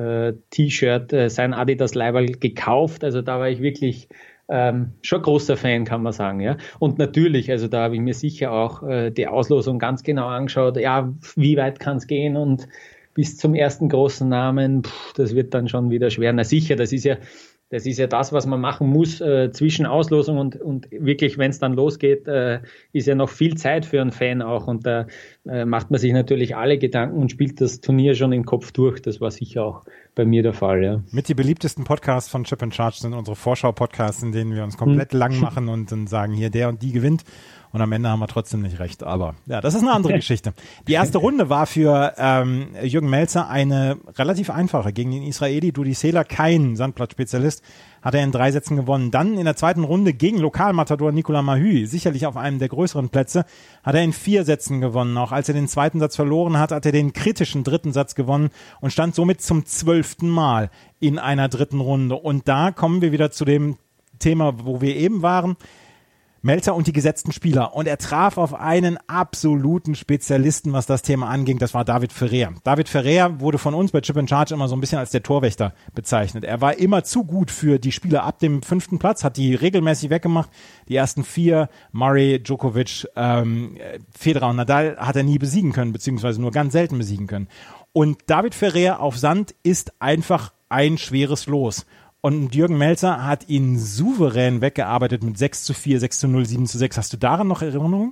T-Shirt, sein Adidas Leiberl gekauft. Also da war ich wirklich ähm, schon großer Fan, kann man sagen, ja. Und natürlich, also da habe ich mir sicher auch äh, die Auslosung ganz genau angeschaut, ja, wie weit kann es gehen und bis zum ersten großen Namen, pff, das wird dann schon wieder schwer. Na sicher, das ist ja, das ist ja das, was man machen muss äh, zwischen Auslosung und, und wirklich, wenn es dann losgeht, äh, ist ja noch viel Zeit für einen Fan auch. Und da äh, macht man sich natürlich alle Gedanken und spielt das Turnier schon im Kopf durch. Das war sicher auch bei mir der Fall, ja. Mit die beliebtesten Podcasts von Chip and Charge sind unsere Vorschau-Podcasts, in denen wir uns komplett hm. lang machen und dann sagen, hier der und die gewinnt und am Ende haben wir trotzdem nicht recht. Aber ja, das ist eine andere Geschichte. Die erste Runde war für ähm, Jürgen Melzer eine relativ einfache. Gegen den Israeli Dudi Sela, kein Sandplatzspezialist, hat er in drei Sätzen gewonnen. Dann in der zweiten Runde gegen Lokalmatador Nicolas Mahü, sicherlich auf einem der größeren Plätze, hat er in vier Sätzen gewonnen. Auch als er den zweiten Satz verloren hat, hat er den kritischen dritten Satz gewonnen und stand somit zum zwölften Mal in einer dritten Runde. Und da kommen wir wieder zu dem Thema, wo wir eben waren. Melzer und die gesetzten Spieler. Und er traf auf einen absoluten Spezialisten, was das Thema anging. Das war David Ferrer. David Ferrer wurde von uns bei Chip and Charge immer so ein bisschen als der Torwächter bezeichnet. Er war immer zu gut für die Spieler ab dem fünften Platz, hat die regelmäßig weggemacht. Die ersten vier, Murray, Djokovic, ähm, Federer und Nadal, hat er nie besiegen können, beziehungsweise nur ganz selten besiegen können. Und David Ferrer auf Sand ist einfach ein schweres Los. Und Jürgen Melzer hat ihn souverän weggearbeitet mit 6 zu 4, 6 zu 0, 7 zu 6. Hast du daran noch Erinnerungen?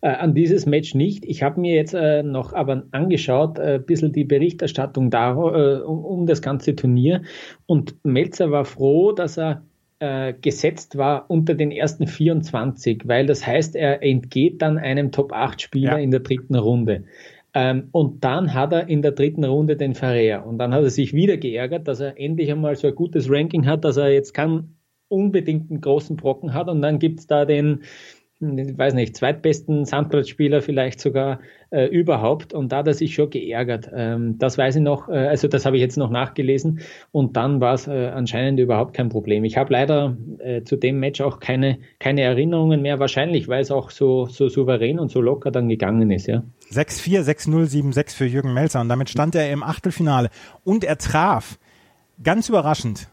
äh, an dieses Match nicht. Ich habe mir jetzt äh, noch aber angeschaut, äh, ein bisschen die Berichterstattung da, äh, um, um das ganze Turnier. Und Melzer war froh, dass er äh, gesetzt war unter den ersten 24, weil das heißt, er entgeht dann einem Top-8-Spieler ja. in der dritten Runde. Ähm, und dann hat er in der dritten Runde den Ferrer. Und dann hat er sich wieder geärgert, dass er endlich einmal so ein gutes Ranking hat, dass er jetzt keinen unbedingten großen Brocken hat. Und dann gibt's da den, weiß nicht, zweitbesten Sandplatzspieler vielleicht sogar äh, überhaupt. Und da hat er sich schon geärgert. Ähm, das weiß ich noch, äh, also das habe ich jetzt noch nachgelesen. Und dann war es äh, anscheinend überhaupt kein Problem. Ich habe leider äh, zu dem Match auch keine, keine Erinnerungen mehr, wahrscheinlich, weil es auch so, so souverän und so locker dann gegangen ist, ja. 6-4, 6-0, 7-6 für Jürgen Melzer. Und damit stand er im Achtelfinale. Und er traf, ganz überraschend,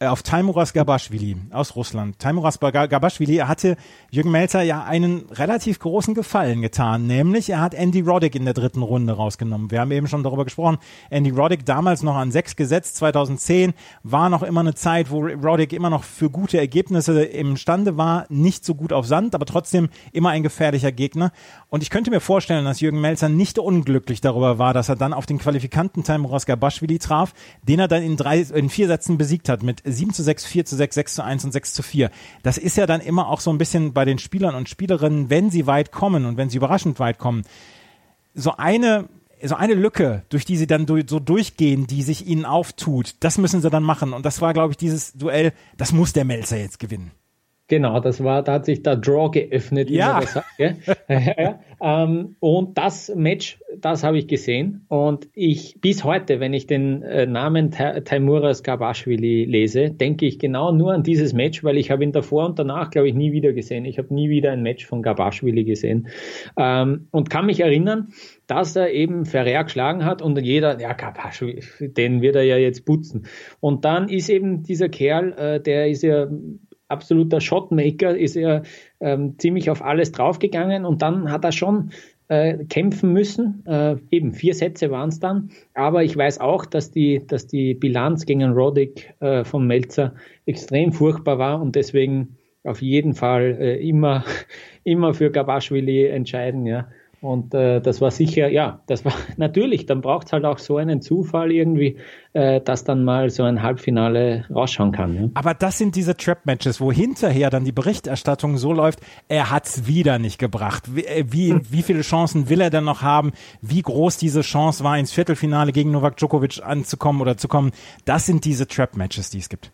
auf Taimuras Gabashvili aus Russland. Taimuras Gabashvili hatte Jürgen Melzer ja einen relativ großen Gefallen getan, nämlich er hat Andy Roddick in der dritten Runde rausgenommen. Wir haben eben schon darüber gesprochen. Andy Roddick damals noch an sechs gesetzt, 2010 war noch immer eine Zeit, wo Roddick immer noch für gute Ergebnisse imstande war, nicht so gut auf Sand, aber trotzdem immer ein gefährlicher Gegner. Und ich könnte mir vorstellen, dass Jürgen Melzer nicht unglücklich darüber war, dass er dann auf den Qualifikanten Taimuras Gabashvili traf, den er dann in drei, in vier Sätzen besiegt hat mit 7 zu 6, 4 zu 6, 6 zu 1 und 6 zu 4. Das ist ja dann immer auch so ein bisschen bei den Spielern und Spielerinnen, wenn sie weit kommen und wenn sie überraschend weit kommen, so eine so eine Lücke, durch die sie dann so durchgehen, die sich ihnen auftut, das müssen sie dann machen. Und das war, glaube ich, dieses Duell, das muss der Melzer jetzt gewinnen. Genau, das war, da hat sich der Draw geöffnet. Ja. ja. ähm, und das Match, das habe ich gesehen. Und ich, bis heute, wenn ich den äh, Namen Ta Taimuras Gabashvili lese, denke ich genau nur an dieses Match, weil ich habe ihn davor und danach, glaube ich, nie wieder gesehen. Ich habe nie wieder ein Match von Gabashvili gesehen. Ähm, und kann mich erinnern, dass er eben Ferrer geschlagen hat und jeder, ja, Gabashvili, den wird er ja jetzt putzen. Und dann ist eben dieser Kerl, äh, der ist ja absoluter Shotmaker, ist er ähm, ziemlich auf alles draufgegangen und dann hat er schon äh, kämpfen müssen. Äh, eben vier Sätze waren es dann. Aber ich weiß auch, dass die, dass die Bilanz gegen Roddick äh, von Melzer extrem furchtbar war und deswegen auf jeden Fall äh, immer, immer für Gabashvili entscheiden, ja. Und äh, das war sicher, ja, das war natürlich, dann braucht es halt auch so einen Zufall irgendwie, äh, dass dann mal so ein Halbfinale rausschauen kann. Ja. Aber das sind diese Trap-Matches, wo hinterher dann die Berichterstattung so läuft, er hat es wieder nicht gebracht. Wie, äh, wie, wie viele Chancen will er denn noch haben? Wie groß diese Chance war, ins Viertelfinale gegen Novak Djokovic anzukommen oder zu kommen? Das sind diese Trap-Matches, die es gibt.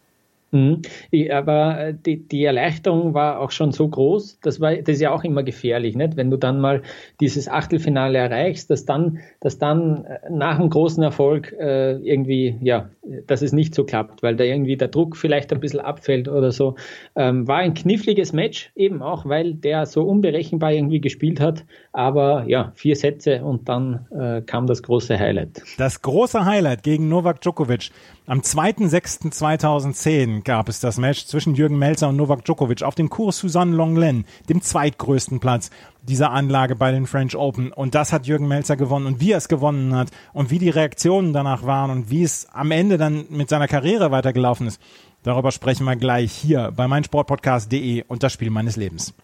Mhm. Aber äh, die, die Erleichterung war auch schon so groß, das war, das ist ja auch immer gefährlich, nicht? Wenn du dann mal dieses Achtelfinale erreichst, dass dann, dass dann äh, nach einem großen Erfolg äh, irgendwie, ja, dass es nicht so klappt, weil da irgendwie der Druck vielleicht ein bisschen abfällt oder so. Ähm, war ein kniffliges Match, eben auch, weil der so unberechenbar irgendwie gespielt hat. Aber ja, vier Sätze und dann äh, kam das große Highlight. Das große Highlight gegen Novak Djokovic. Am 2.6.2010 gab es das Match zwischen Jürgen Melzer und Novak Djokovic auf dem Kurs Suzanne Longlen, dem zweitgrößten Platz dieser Anlage bei den French Open. Und das hat Jürgen Melzer gewonnen. Und wie er es gewonnen hat und wie die Reaktionen danach waren und wie es am Ende dann mit seiner Karriere weitergelaufen ist, darüber sprechen wir gleich hier bei meinsportpodcast.de und das Spiel meines Lebens.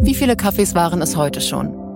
Wie viele Kaffees waren es heute schon?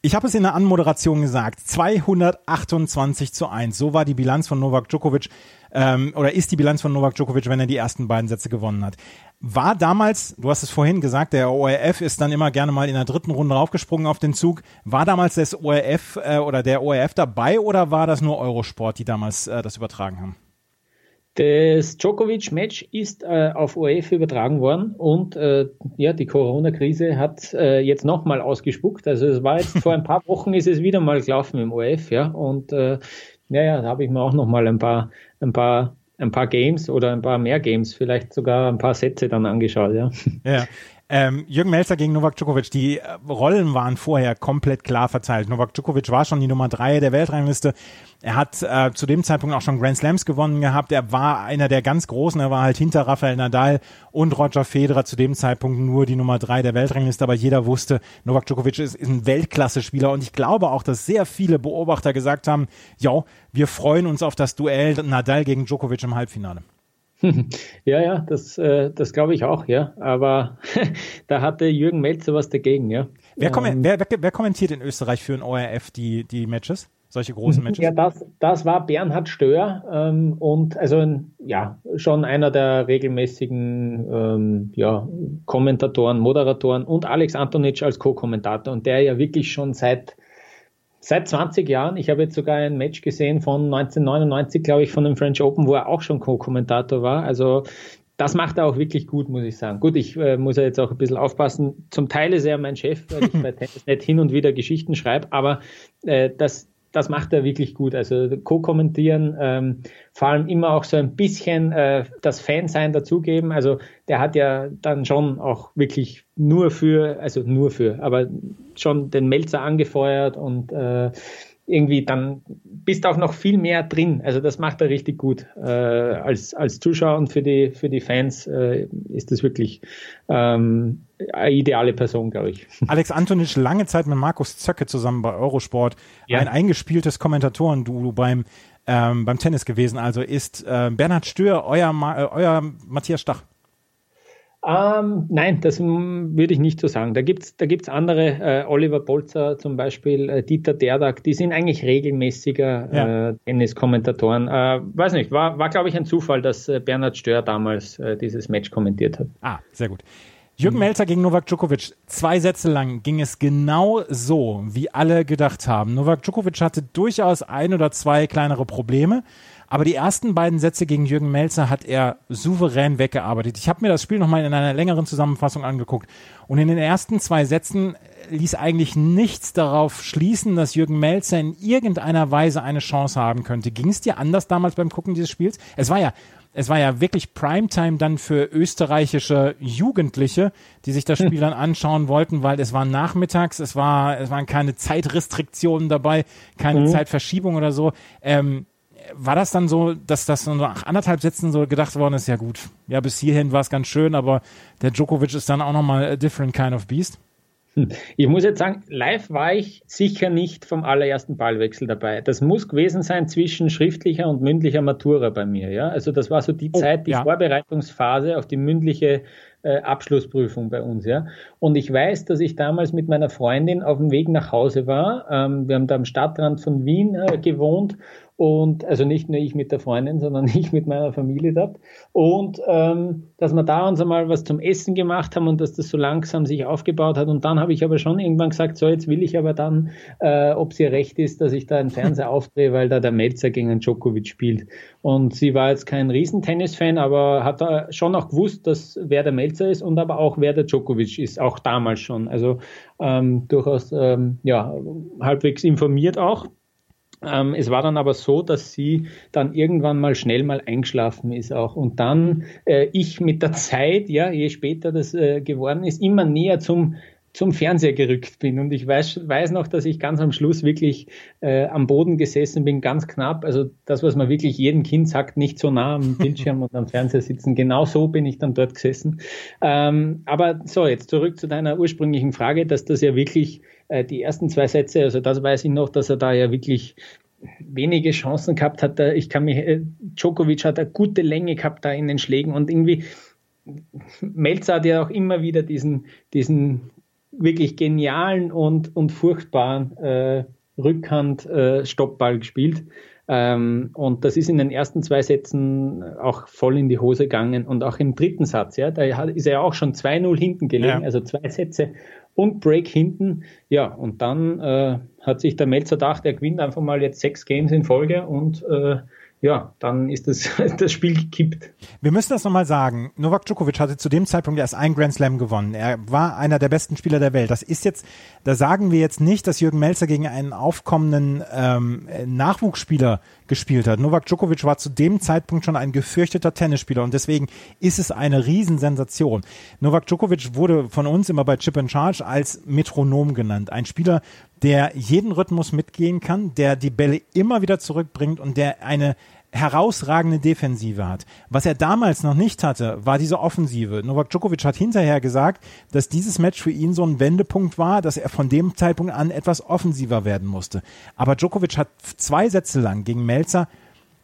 Ich habe es in der Anmoderation gesagt, 228 zu 1. So war die Bilanz von Novak Djokovic ähm, oder ist die Bilanz von Novak Djokovic, wenn er die ersten beiden Sätze gewonnen hat. War damals, du hast es vorhin gesagt, der ORF ist dann immer gerne mal in der dritten Runde raufgesprungen auf den Zug. War damals das ORF äh, oder der ORF dabei oder war das nur Eurosport, die damals äh, das übertragen haben? Das Djokovic-Match ist äh, auf ORF übertragen worden und äh, ja, die Corona-Krise hat äh, jetzt nochmal ausgespuckt. Also es war jetzt vor ein paar Wochen ist es wieder mal gelaufen im ORF, ja. Und äh, ja, da habe ich mir auch nochmal ein paar, ein paar, ein paar Games oder ein paar mehr Games, vielleicht sogar ein paar Sätze dann angeschaut, ja. Ja. Ähm, Jürgen Melzer gegen Novak Djokovic. Die äh, Rollen waren vorher komplett klar verteilt. Novak Djokovic war schon die Nummer drei der Weltrangliste. Er hat äh, zu dem Zeitpunkt auch schon Grand Slams gewonnen gehabt. Er war einer der ganz Großen. Er war halt hinter Rafael Nadal und Roger Federer zu dem Zeitpunkt nur die Nummer drei der Weltrangliste. Aber jeder wusste, Novak Djokovic ist, ist ein Weltklasse-Spieler. Und ich glaube auch, dass sehr viele Beobachter gesagt haben, ja, wir freuen uns auf das Duell Nadal gegen Djokovic im Halbfinale. Ja, ja, das, äh, das glaube ich auch, ja. Aber da hatte Jürgen Melzer was dagegen, ja. Wer, kom ähm, wer, wer, wer, kommentiert in Österreich für ein ORF die, die Matches? Solche großen Matches? Ja, das, das war Bernhard Stör ähm, und also ein, ja, schon einer der regelmäßigen ähm, ja, Kommentatoren, Moderatoren und Alex Antonitsch als Co-Kommentator und der ja wirklich schon seit Seit 20 Jahren. Ich habe jetzt sogar ein Match gesehen von 1999, glaube ich, von dem French Open, wo er auch schon Co-Kommentator war. Also das macht er auch wirklich gut, muss ich sagen. Gut, ich äh, muss ja jetzt auch ein bisschen aufpassen. Zum Teil ist er mein Chef, weil ich bei Tennisnet hin und wieder Geschichten schreibe, aber äh, das, das macht er wirklich gut. Also Co-kommentieren, ähm, vor allem immer auch so ein bisschen äh, das Fansein dazugeben. Also der hat ja dann schon auch wirklich nur für, also nur für, aber schon den Melzer angefeuert und äh, irgendwie dann bist auch noch viel mehr drin. Also das macht er richtig gut. Äh, als, als Zuschauer und für die, für die Fans äh, ist das wirklich ähm, eine ideale Person, glaube ich. Alex Antonisch lange Zeit mit Markus Zöcke zusammen bei Eurosport. Ja. Ein eingespieltes Kommentatoren-Duo beim, ähm, beim Tennis gewesen. Also ist äh, Bernhard Stör euer, Ma äh, euer Matthias Stach? Ähm, nein, das würde ich nicht so sagen. Da gibt's da gibt's andere, äh, Oliver Bolzer zum Beispiel, äh, Dieter Derdag, die sind eigentlich regelmäßiger ja. äh, Tenniskommentatoren. Äh, weiß nicht, war, war glaube ich ein Zufall, dass äh, Bernhard Stör damals äh, dieses Match kommentiert hat. Ah, sehr gut. Jürgen Melzer gegen Novak Djokovic. Zwei Sätze lang ging es genau so, wie alle gedacht haben. Novak Djokovic hatte durchaus ein oder zwei kleinere Probleme, aber die ersten beiden Sätze gegen Jürgen Melzer hat er souverän weggearbeitet. Ich habe mir das Spiel nochmal in einer längeren Zusammenfassung angeguckt. Und in den ersten zwei Sätzen ließ eigentlich nichts darauf schließen, dass Jürgen Melzer in irgendeiner Weise eine Chance haben könnte. Ging es dir anders damals beim Gucken dieses Spiels? Es war ja es war ja wirklich Primetime dann für österreichische Jugendliche, die sich das Spiel dann anschauen wollten, weil es war nachmittags, es war, es waren keine Zeitrestriktionen dabei, keine mhm. Zeitverschiebung oder so. Ähm, war das dann so, dass das so nach anderthalb Sätzen so gedacht worden ist, ja gut, ja, bis hierhin war es ganz schön, aber der Djokovic ist dann auch nochmal a different kind of beast? Ich muss jetzt sagen, live war ich sicher nicht vom allerersten Ballwechsel dabei. Das muss gewesen sein zwischen schriftlicher und mündlicher Matura bei mir. Ja? Also das war so die oh, Zeit, die ja. Vorbereitungsphase auf die mündliche äh, Abschlussprüfung bei uns. Ja? Und ich weiß, dass ich damals mit meiner Freundin auf dem Weg nach Hause war. Ähm, wir haben da am Stadtrand von Wien äh, gewohnt und also nicht nur ich mit der Freundin, sondern ich mit meiner Familie dort. Und ähm, dass wir da uns einmal was zum Essen gemacht haben und dass das so langsam sich aufgebaut hat. Und dann habe ich aber schon irgendwann gesagt, so jetzt will ich aber dann, äh, ob sie recht ist, dass ich da einen Fernseher aufdrehe, weil da der Melzer gegen einen Djokovic spielt. Und sie war jetzt kein Riesentennis-Fan, aber hat da schon auch gewusst, dass wer der Melzer ist und aber auch wer der Djokovic ist, auch damals schon. Also ähm, durchaus ähm, ja halbwegs informiert auch. Ähm, es war dann aber so, dass sie dann irgendwann mal schnell mal eingeschlafen ist auch. Und dann äh, ich mit der Zeit, ja, je später das äh, geworden ist, immer näher zum zum Fernseher gerückt bin. Und ich weiß, weiß noch, dass ich ganz am Schluss wirklich äh, am Boden gesessen bin, ganz knapp. Also das, was man wirklich jedem Kind sagt, nicht so nah am Bildschirm und am Fernseher sitzen. Genau so bin ich dann dort gesessen. Ähm, aber so, jetzt zurück zu deiner ursprünglichen Frage, dass das ja wirklich äh, die ersten zwei Sätze, also das weiß ich noch, dass er da ja wirklich wenige Chancen gehabt hat. Ich kann mich, äh, Djokovic hat eine gute Länge gehabt da in den Schlägen und irgendwie Melzer hat ja auch immer wieder diesen, diesen wirklich genialen und, und furchtbaren äh, Rückhand-Stoppball äh, gespielt. Ähm, und das ist in den ersten zwei Sätzen auch voll in die Hose gegangen und auch im dritten Satz, ja, da ist er ja auch schon 2-0 hinten gelegen, ja. also zwei Sätze und Break hinten. Ja, und dann äh, hat sich der Melzer gedacht, er gewinnt einfach mal jetzt sechs Games in Folge und äh, ja, dann ist das, das Spiel gekippt. Wir müssen das nochmal sagen. Novak Djokovic hatte zu dem Zeitpunkt erst ein Grand Slam gewonnen. Er war einer der besten Spieler der Welt. Das ist jetzt, da sagen wir jetzt nicht, dass Jürgen Melzer gegen einen aufkommenden ähm, Nachwuchsspieler gespielt hat. Novak Djokovic war zu dem Zeitpunkt schon ein gefürchteter Tennisspieler und deswegen ist es eine Riesensensation. Novak Djokovic wurde von uns immer bei Chip and Charge als Metronom genannt. Ein Spieler, der jeden Rhythmus mitgehen kann, der die Bälle immer wieder zurückbringt und der eine herausragende Defensive hat. Was er damals noch nicht hatte, war diese Offensive. Novak Djokovic hat hinterher gesagt, dass dieses Match für ihn so ein Wendepunkt war, dass er von dem Zeitpunkt an etwas offensiver werden musste. Aber Djokovic hat zwei Sätze lang gegen Melzer,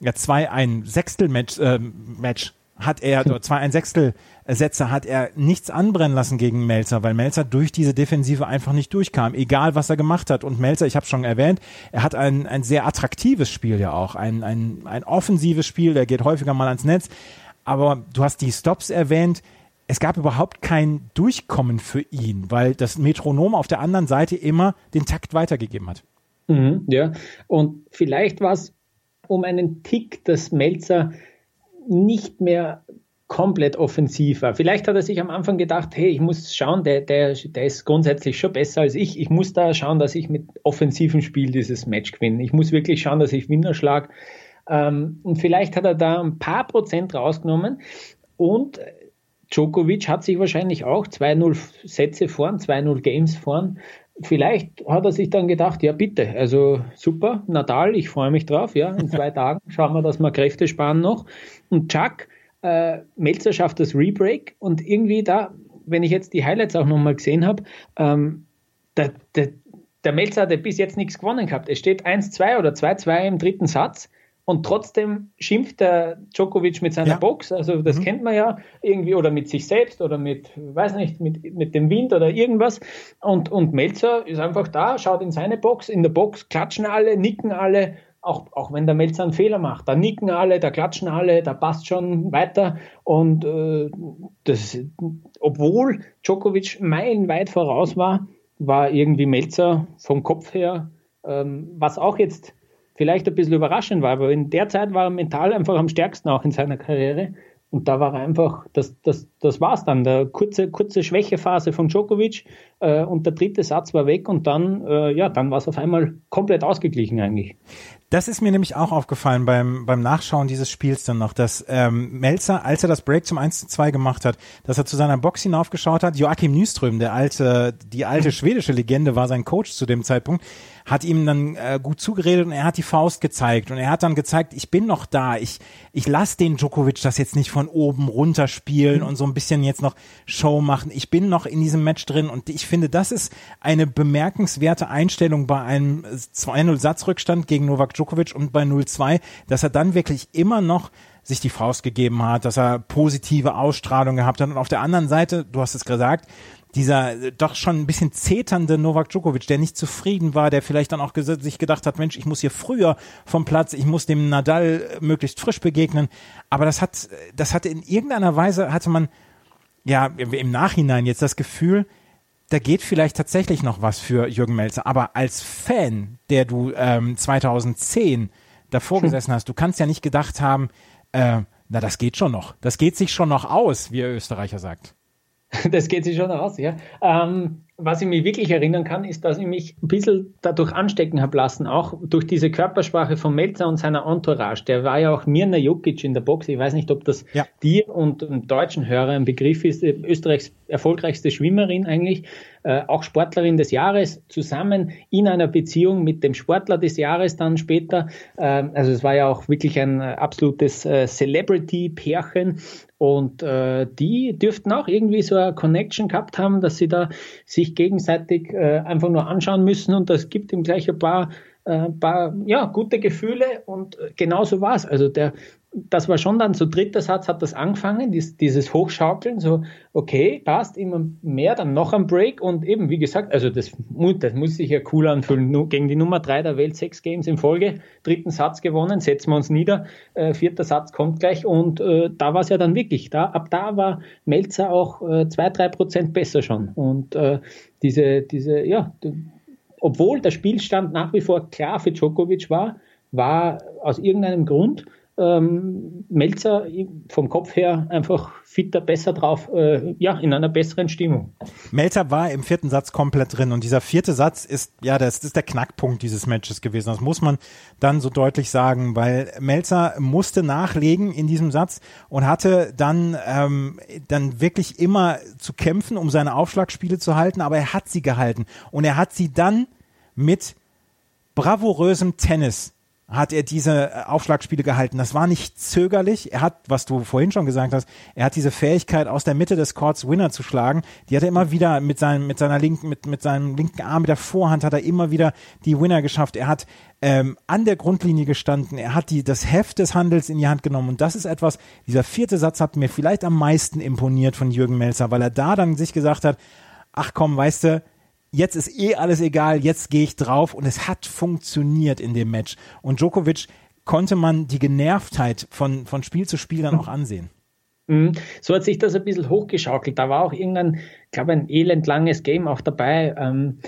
ja zwei ein Sechstel-Match äh, Match hat er, zwei ein Sechstel Sätze hat er nichts anbrennen lassen gegen Melzer, weil Melzer durch diese Defensive einfach nicht durchkam, egal was er gemacht hat. Und Melzer, ich habe schon erwähnt, er hat ein, ein sehr attraktives Spiel ja auch, ein, ein, ein offensives Spiel, der geht häufiger mal ans Netz. Aber du hast die Stops erwähnt, es gab überhaupt kein Durchkommen für ihn, weil das Metronom auf der anderen Seite immer den Takt weitergegeben hat. Mhm, ja, und vielleicht war es um einen Tick, dass Melzer nicht mehr komplett offensiv war. Vielleicht hat er sich am Anfang gedacht, hey, ich muss schauen, der, der, der ist grundsätzlich schon besser als ich. Ich muss da schauen, dass ich mit offensivem Spiel dieses Match gewinne. Ich muss wirklich schauen, dass ich Winner schlag. Ähm, und vielleicht hat er da ein paar Prozent rausgenommen. Und Djokovic hat sich wahrscheinlich auch 2-0 Sätze vorn, 2-0 Games vorn. Vielleicht hat er sich dann gedacht, ja bitte, also super, Nadal, ich freue mich drauf, ja, in zwei Tagen schauen wir, dass wir Kräfte sparen noch. Und Chuck, äh, Melzer schafft das Rebreak und irgendwie da, wenn ich jetzt die Highlights auch nochmal gesehen habe, ähm, der, der, der Melzer hat bis jetzt nichts gewonnen gehabt. Es steht 1-2 oder 2-2 im dritten Satz und trotzdem schimpft der Djokovic mit seiner ja. Box, also das mhm. kennt man ja irgendwie, oder mit sich selbst oder mit, weiß nicht, mit, mit dem Wind oder irgendwas. Und, und Melzer ist einfach da, schaut in seine Box, in der Box klatschen alle, nicken alle auch, auch wenn der Melzer einen Fehler macht, da nicken alle, da klatschen alle, da passt schon weiter. Und äh, das, obwohl Djokovic meilenweit voraus war, war irgendwie Melzer vom Kopf her, ähm, was auch jetzt vielleicht ein bisschen überraschend war, aber in der Zeit war er mental einfach am stärksten auch in seiner Karriere. Und da war er einfach, das, das, das war es dann. Der kurze, kurze Schwächephase von Djokovic äh, und der dritte Satz war weg und dann, äh, ja, dann war es auf einmal komplett ausgeglichen eigentlich. Das ist mir nämlich auch aufgefallen beim, beim Nachschauen dieses Spiels dann noch, dass ähm, Melzer, als er das Break zum 1 zu 2 gemacht hat, dass er zu seiner Box hinaufgeschaut hat. Joachim Nyström, der alte, die alte schwedische Legende, war sein Coach zu dem Zeitpunkt hat ihm dann äh, gut zugeredet und er hat die Faust gezeigt und er hat dann gezeigt, ich bin noch da, ich, ich lasse den Djokovic das jetzt nicht von oben runter spielen und so ein bisschen jetzt noch Show machen. Ich bin noch in diesem Match drin und ich finde, das ist eine bemerkenswerte Einstellung bei einem 2-0 Satzrückstand gegen Novak Djokovic und bei 0-2, dass er dann wirklich immer noch sich die Faust gegeben hat, dass er positive Ausstrahlung gehabt hat. Und auf der anderen Seite, du hast es gesagt, dieser äh, doch schon ein bisschen zeternde Novak Djokovic, der nicht zufrieden war, der vielleicht dann auch sich gedacht hat, Mensch, ich muss hier früher vom Platz, ich muss dem Nadal äh, möglichst frisch begegnen. Aber das hat, das hatte in irgendeiner Weise, hatte man ja im Nachhinein jetzt das Gefühl, da geht vielleicht tatsächlich noch was für Jürgen Melzer. Aber als Fan, der du ähm, 2010 davor hm. gesessen hast, du kannst ja nicht gedacht haben, äh, na, das geht schon noch. Das geht sich schon noch aus, wie der Österreicher sagt. Das geht sich schon aus, ja. Ähm, was ich mich wirklich erinnern kann, ist, dass ich mich ein bisschen dadurch anstecken habe lassen, auch durch diese Körpersprache von Melzer und seiner Entourage. Der war ja auch Mirna Jukic in der Box. Ich weiß nicht, ob das ja. dir und dem deutschen Hörer ein Begriff ist. Österreichs erfolgreichste Schwimmerin eigentlich, äh, auch Sportlerin des Jahres, zusammen in einer Beziehung mit dem Sportler des Jahres dann später. Ähm, also es war ja auch wirklich ein äh, absolutes äh, Celebrity-Pärchen. Und äh, die dürften auch irgendwie so eine Connection gehabt haben, dass sie da sich gegenseitig äh, einfach nur anschauen müssen und das gibt ihm gleich ein paar, äh, paar ja, gute Gefühle und äh, genauso war es. Also der das war schon dann so dritter Satz hat das angefangen, dies, dieses Hochschaukeln, so, okay, passt immer mehr, dann noch ein Break und eben, wie gesagt, also das, das muss sich ja cool anfühlen. Gegen die Nummer drei der Welt sechs Games in Folge, dritten Satz gewonnen, setzen wir uns nieder, äh, vierter Satz kommt gleich und äh, da war es ja dann wirklich, da, ab da war Melzer auch äh, zwei, drei Prozent besser schon und äh, diese, diese, ja, obwohl der Spielstand nach wie vor klar für Djokovic war, war aus irgendeinem Grund ähm, Melzer vom Kopf her einfach fitter, besser drauf, äh, ja, in einer besseren Stimmung. Melzer war im vierten Satz komplett drin und dieser vierte Satz ist, ja, das ist der Knackpunkt dieses Matches gewesen. Das muss man dann so deutlich sagen, weil Melzer musste nachlegen in diesem Satz und hatte dann, ähm, dann wirklich immer zu kämpfen, um seine Aufschlagspiele zu halten, aber er hat sie gehalten und er hat sie dann mit bravourösem Tennis hat er diese äh, Aufschlagspiele gehalten. Das war nicht zögerlich. Er hat, was du vorhin schon gesagt hast, er hat diese Fähigkeit, aus der Mitte des Courts Winner zu schlagen. Die hat er immer wieder mit seinem, mit seiner linken, mit, mit seinem linken Arm, mit der Vorhand hat er immer wieder die Winner geschafft. Er hat ähm, an der Grundlinie gestanden. Er hat die, das Heft des Handels in die Hand genommen. Und das ist etwas, dieser vierte Satz hat mir vielleicht am meisten imponiert von Jürgen Melzer, weil er da dann sich gesagt hat, ach komm, weißt du, jetzt ist eh alles egal, jetzt gehe ich drauf und es hat funktioniert in dem Match. Und Djokovic konnte man die Genervtheit von, von Spiel zu Spiel dann auch ansehen. Mhm. So hat sich das ein bisschen hochgeschaukelt. Da war auch irgendein, ich glaube, ein elendlanges Game auch dabei. Ähm,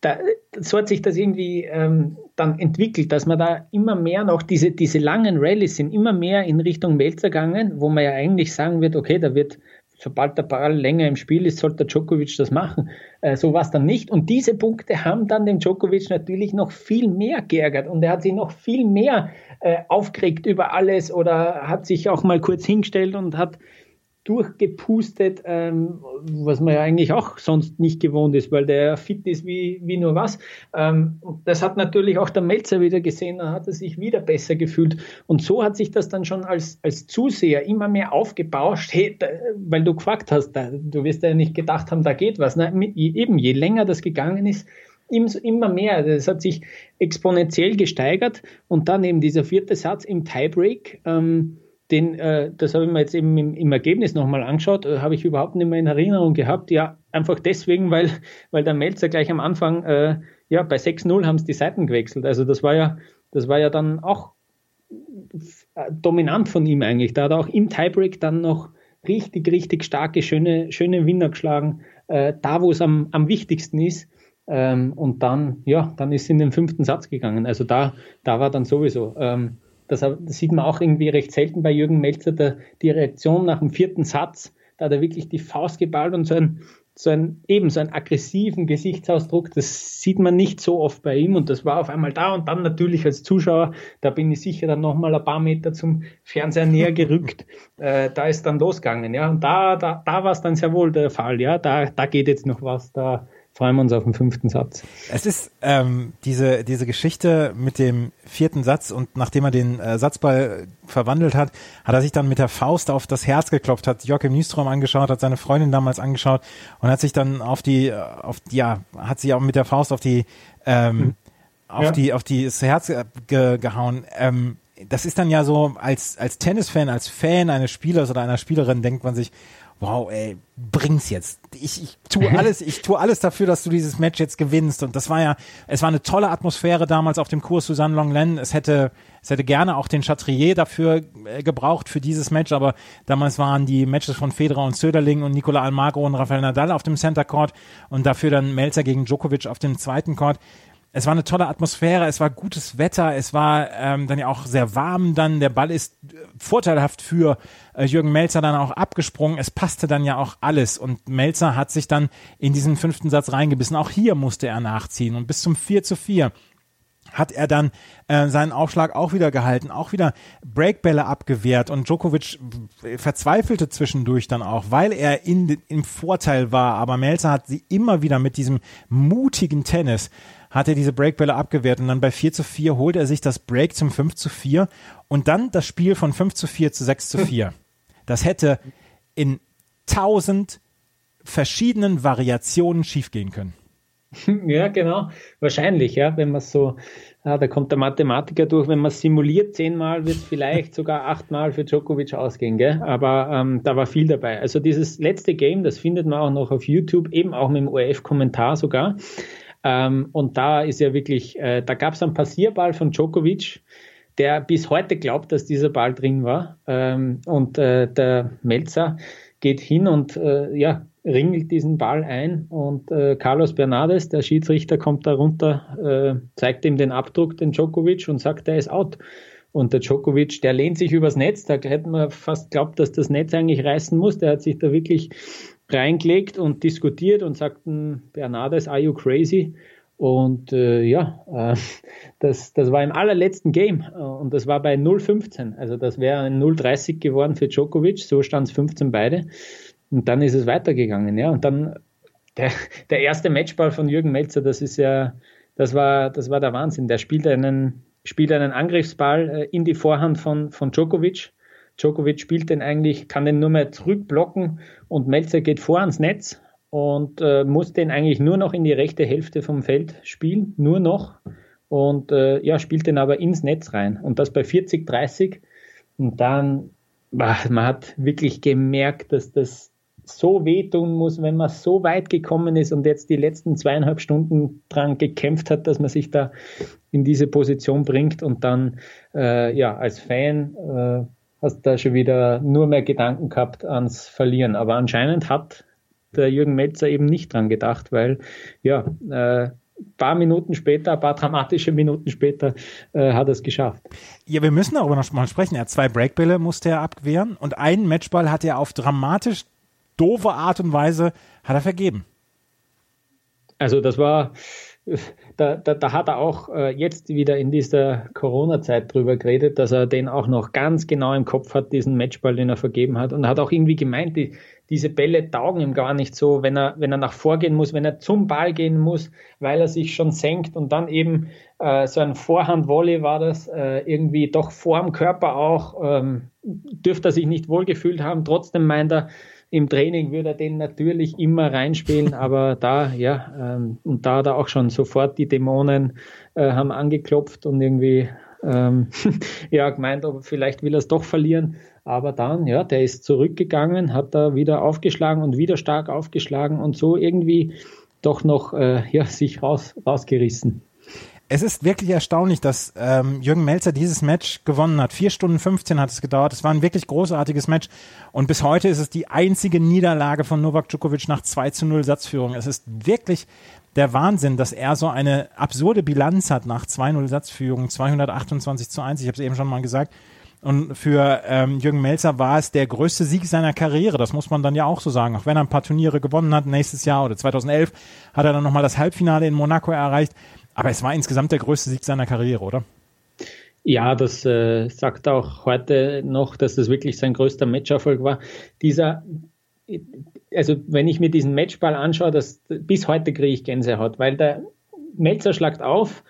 da, so hat sich das irgendwie ähm, dann entwickelt, dass man da immer mehr noch diese, diese langen Rallyes sind immer mehr in Richtung Melzer gegangen, wo man ja eigentlich sagen wird, okay, da wird sobald der Ball länger im Spiel ist, sollte Djokovic das machen. Äh, so war es dann nicht. Und diese Punkte haben dann den Djokovic natürlich noch viel mehr geärgert und er hat sich noch viel mehr äh, aufgeregt über alles oder hat sich auch mal kurz hingestellt und hat durchgepustet, ähm, was man ja eigentlich auch sonst nicht gewohnt ist, weil der fit ist wie, wie nur was. Ähm, das hat natürlich auch der Melzer wieder gesehen, dann hat er sich wieder besser gefühlt. Und so hat sich das dann schon als, als Zuseher immer mehr aufgebauscht, hey, da, weil du gefragt hast, da, du wirst ja nicht gedacht haben, da geht was. Na, eben, je länger das gegangen ist, immer mehr. Das hat sich exponentiell gesteigert und dann eben dieser vierte Satz im Tiebreak. Ähm, den, äh, das habe ich mir jetzt eben im, im Ergebnis nochmal angeschaut, äh, habe ich überhaupt nicht mehr in Erinnerung gehabt. Ja, einfach deswegen, weil, weil der Melzer gleich am Anfang, äh, ja, bei 6-0 haben es die Seiten gewechselt. Also das war ja, das war ja dann auch äh, dominant von ihm eigentlich. Da hat er auch im Tiebreak dann noch richtig, richtig starke, schöne, schöne Winner geschlagen, äh, da wo es am, am wichtigsten ist. Ähm, und dann, ja, dann ist es in den fünften Satz gegangen. Also da, da war dann sowieso. Ähm, das, das, sieht man auch irgendwie recht selten bei Jürgen Melzer, der, die Reaktion nach dem vierten Satz, da hat er wirklich die Faust geballt und so ein, so ein, eben so einen aggressiven Gesichtsausdruck, das sieht man nicht so oft bei ihm und das war auf einmal da und dann natürlich als Zuschauer, da bin ich sicher dann nochmal ein paar Meter zum Fernseher näher gerückt, äh, da ist dann losgegangen, ja, und da, da, da war es dann sehr wohl der Fall, ja, da, da geht jetzt noch was, da, freuen wir uns auf den fünften Satz. Es ist ähm, diese, diese Geschichte mit dem vierten Satz und nachdem er den äh, Satzball verwandelt hat, hat er sich dann mit der Faust auf das Herz geklopft, hat Joachim Niestrom angeschaut, hat seine Freundin damals angeschaut und hat sich dann auf die, auf ja, hat sich auch mit der Faust auf die, ähm, hm. auf ja. die, auf die das Herz ge, gehauen. Ähm, das ist dann ja so, als, als Tennisfan, als Fan eines Spielers oder einer Spielerin denkt man sich, wow, ey, bring's jetzt. Ich, ich tue alles, ich tue alles dafür, dass du dieses Match jetzt gewinnst. Und das war ja, es war eine tolle Atmosphäre damals auf dem Kurs Susanne Longlen. Es hätte, es hätte gerne auch den Chatrier dafür äh, gebraucht für dieses Match, aber damals waren die Matches von Federer und Söderling und Nicola Almagro und Rafael Nadal auf dem Center Court und dafür dann Melzer gegen Djokovic auf dem zweiten Court es war eine tolle Atmosphäre, es war gutes Wetter, es war ähm, dann ja auch sehr warm dann, der Ball ist äh, vorteilhaft für äh, Jürgen Melzer dann auch abgesprungen, es passte dann ja auch alles. Und Melzer hat sich dann in diesen fünften Satz reingebissen, auch hier musste er nachziehen. Und bis zum 4 zu 4 hat er dann äh, seinen Aufschlag auch wieder gehalten, auch wieder Breakbälle abgewehrt. Und Djokovic verzweifelte zwischendurch dann auch, weil er in, im Vorteil war, aber Melzer hat sie immer wieder mit diesem mutigen Tennis hat er diese Breakbälle abgewehrt und dann bei 4 zu 4 holt er sich das Break zum 5 zu 4 und dann das Spiel von 5 zu 4 zu 6 zu 4. Das hätte in tausend verschiedenen Variationen schiefgehen können. Ja, genau. Wahrscheinlich, ja, wenn man so, ja, da kommt der Mathematiker durch, wenn man simuliert zehnmal, wird es vielleicht sogar achtmal für Djokovic ausgehen, gell? Aber ähm, da war viel dabei. Also dieses letzte Game, das findet man auch noch auf YouTube, eben auch mit dem ORF-Kommentar sogar. Ähm, und da ist ja wirklich, äh, da gab es einen Passierball von Djokovic, der bis heute glaubt, dass dieser Ball drin war. Ähm, und äh, der Melzer geht hin und äh, ja, ringelt diesen Ball ein und äh, Carlos Bernades, der Schiedsrichter, kommt da runter, äh, zeigt ihm den Abdruck, den Djokovic und sagt, er ist out. Und der Djokovic, der lehnt sich übers Netz. Da hätte man fast glaubt, dass das Netz eigentlich reißen muss. Der hat sich da wirklich reingelegt und diskutiert und sagt, Bernardes, are you crazy? Und äh, ja, äh, das, das war im allerletzten Game äh, und das war bei 0,15. Also das wäre ein 0,30 geworden für Djokovic. So stand es 15 beide. Und dann ist es weitergegangen. Ja, und dann der, der erste Matchball von Jürgen Melzer, das ist ja, das war, das war der Wahnsinn. Der spielt einen, spielt einen Angriffsball äh, in die Vorhand von, von Djokovic. Djokovic spielt den eigentlich, kann den nur mehr zurückblocken und Melzer geht vor ans Netz und äh, muss den eigentlich nur noch in die rechte Hälfte vom Feld spielen, nur noch. Und äh, ja, spielt den aber ins Netz rein. Und das bei 40, 30. Und dann, man hat wirklich gemerkt, dass das so wehtun muss, wenn man so weit gekommen ist und jetzt die letzten zweieinhalb Stunden dran gekämpft hat, dass man sich da in diese Position bringt und dann äh, ja als Fan äh, hast da schon wieder nur mehr Gedanken gehabt ans Verlieren. Aber anscheinend hat der Jürgen Melzer eben nicht dran gedacht, weil ja, äh, paar Minuten später, ein paar dramatische Minuten später äh, hat er es geschafft. Ja, wir müssen darüber noch mal sprechen. Er hat zwei Breakbälle musste er abwehren und einen Matchball hat er auf dramatisch doofe Art und Weise hat er vergeben. Also das war da, da, da hat er auch äh, jetzt wieder in dieser Corona-Zeit drüber geredet, dass er den auch noch ganz genau im Kopf hat, diesen Matchball, den er vergeben hat. Und hat auch irgendwie gemeint, die, diese Bälle taugen ihm gar nicht so, wenn er, wenn er nach vorgehen muss, wenn er zum Ball gehen muss, weil er sich schon senkt und dann eben äh, so ein Vorhand-Volley war das, äh, irgendwie doch vor dem Körper auch, ähm, dürfte er sich nicht wohlgefühlt haben. Trotzdem meint er, im Training würde er den natürlich immer reinspielen, aber da, ja, ähm, und da hat er auch schon sofort die Dämonen äh, haben angeklopft und irgendwie ähm, ja, gemeint, ob vielleicht will er es doch verlieren. Aber dann, ja, der ist zurückgegangen, hat da wieder aufgeschlagen und wieder stark aufgeschlagen und so irgendwie doch noch äh, ja, sich raus, rausgerissen. Es ist wirklich erstaunlich, dass ähm, Jürgen Melzer dieses Match gewonnen hat. Vier Stunden 15 hat es gedauert. Es war ein wirklich großartiges Match. Und bis heute ist es die einzige Niederlage von Novak Djokovic nach 2 zu 0 Satzführung. Es ist wirklich der Wahnsinn, dass er so eine absurde Bilanz hat nach 2-0 Satzführung, 228 zu 1. Ich habe es eben schon mal gesagt. Und für ähm, Jürgen Melzer war es der größte Sieg seiner Karriere. Das muss man dann ja auch so sagen. Auch wenn er ein paar Turniere gewonnen hat, nächstes Jahr oder 2011 hat er dann nochmal das Halbfinale in Monaco erreicht. Aber es war insgesamt der größte Sieg seiner Karriere, oder? Ja, das äh, sagt auch heute noch, dass das wirklich sein größter Matcherfolg war. Dieser, also wenn ich mir diesen Matchball anschaue, das, bis heute kriege ich Gänsehaut, weil der Melzer schlagt auf,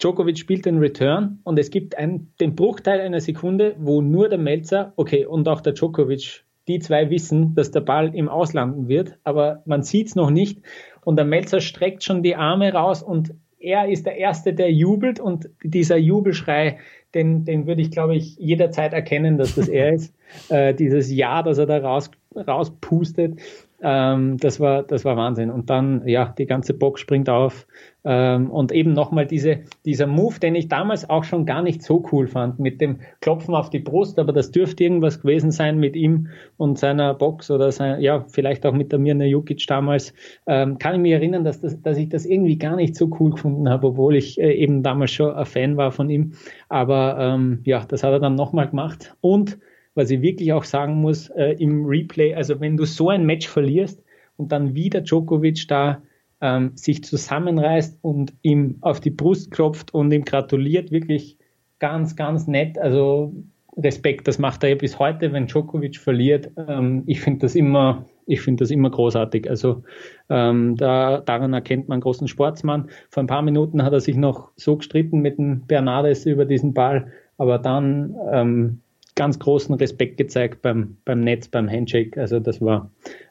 Djokovic spielt den Return und es gibt einen, den Bruchteil einer Sekunde, wo nur der Melzer, okay, und auch der Djokovic, die zwei wissen, dass der Ball im Auslanden wird, aber man sieht es noch nicht und der Melzer streckt schon die Arme raus und er ist der Erste, der jubelt und dieser Jubelschrei, den, den würde ich, glaube ich, jederzeit erkennen, dass das er ist. Äh, dieses Ja, das er da raus, rauspustet, ähm, das, war, das war Wahnsinn. Und dann, ja, die ganze Box springt auf. Ähm, und eben nochmal diese, dieser Move, den ich damals auch schon gar nicht so cool fand, mit dem Klopfen auf die Brust, aber das dürfte irgendwas gewesen sein mit ihm und seiner Box oder sein, ja, vielleicht auch mit der Mirna Jukic damals. Ähm, kann ich mich erinnern, dass, das, dass ich das irgendwie gar nicht so cool gefunden habe, obwohl ich äh, eben damals schon ein Fan war von ihm. Aber ähm, ja, das hat er dann nochmal gemacht. Und was ich wirklich auch sagen muss, äh, im Replay, also wenn du so ein Match verlierst und dann wieder Djokovic da ähm, sich zusammenreißt und ihm auf die Brust klopft und ihm gratuliert, wirklich ganz, ganz nett. Also Respekt, das macht er ja bis heute, wenn Djokovic verliert. Ähm, ich finde das immer, ich finde das immer großartig. Also ähm, da, daran erkennt man einen großen Sportsmann. Vor ein paar Minuten hat er sich noch so gestritten mit dem Bernardes über diesen Ball, aber dann ähm, ganz großen Respekt gezeigt beim, beim Netz, beim Handshake. Also das war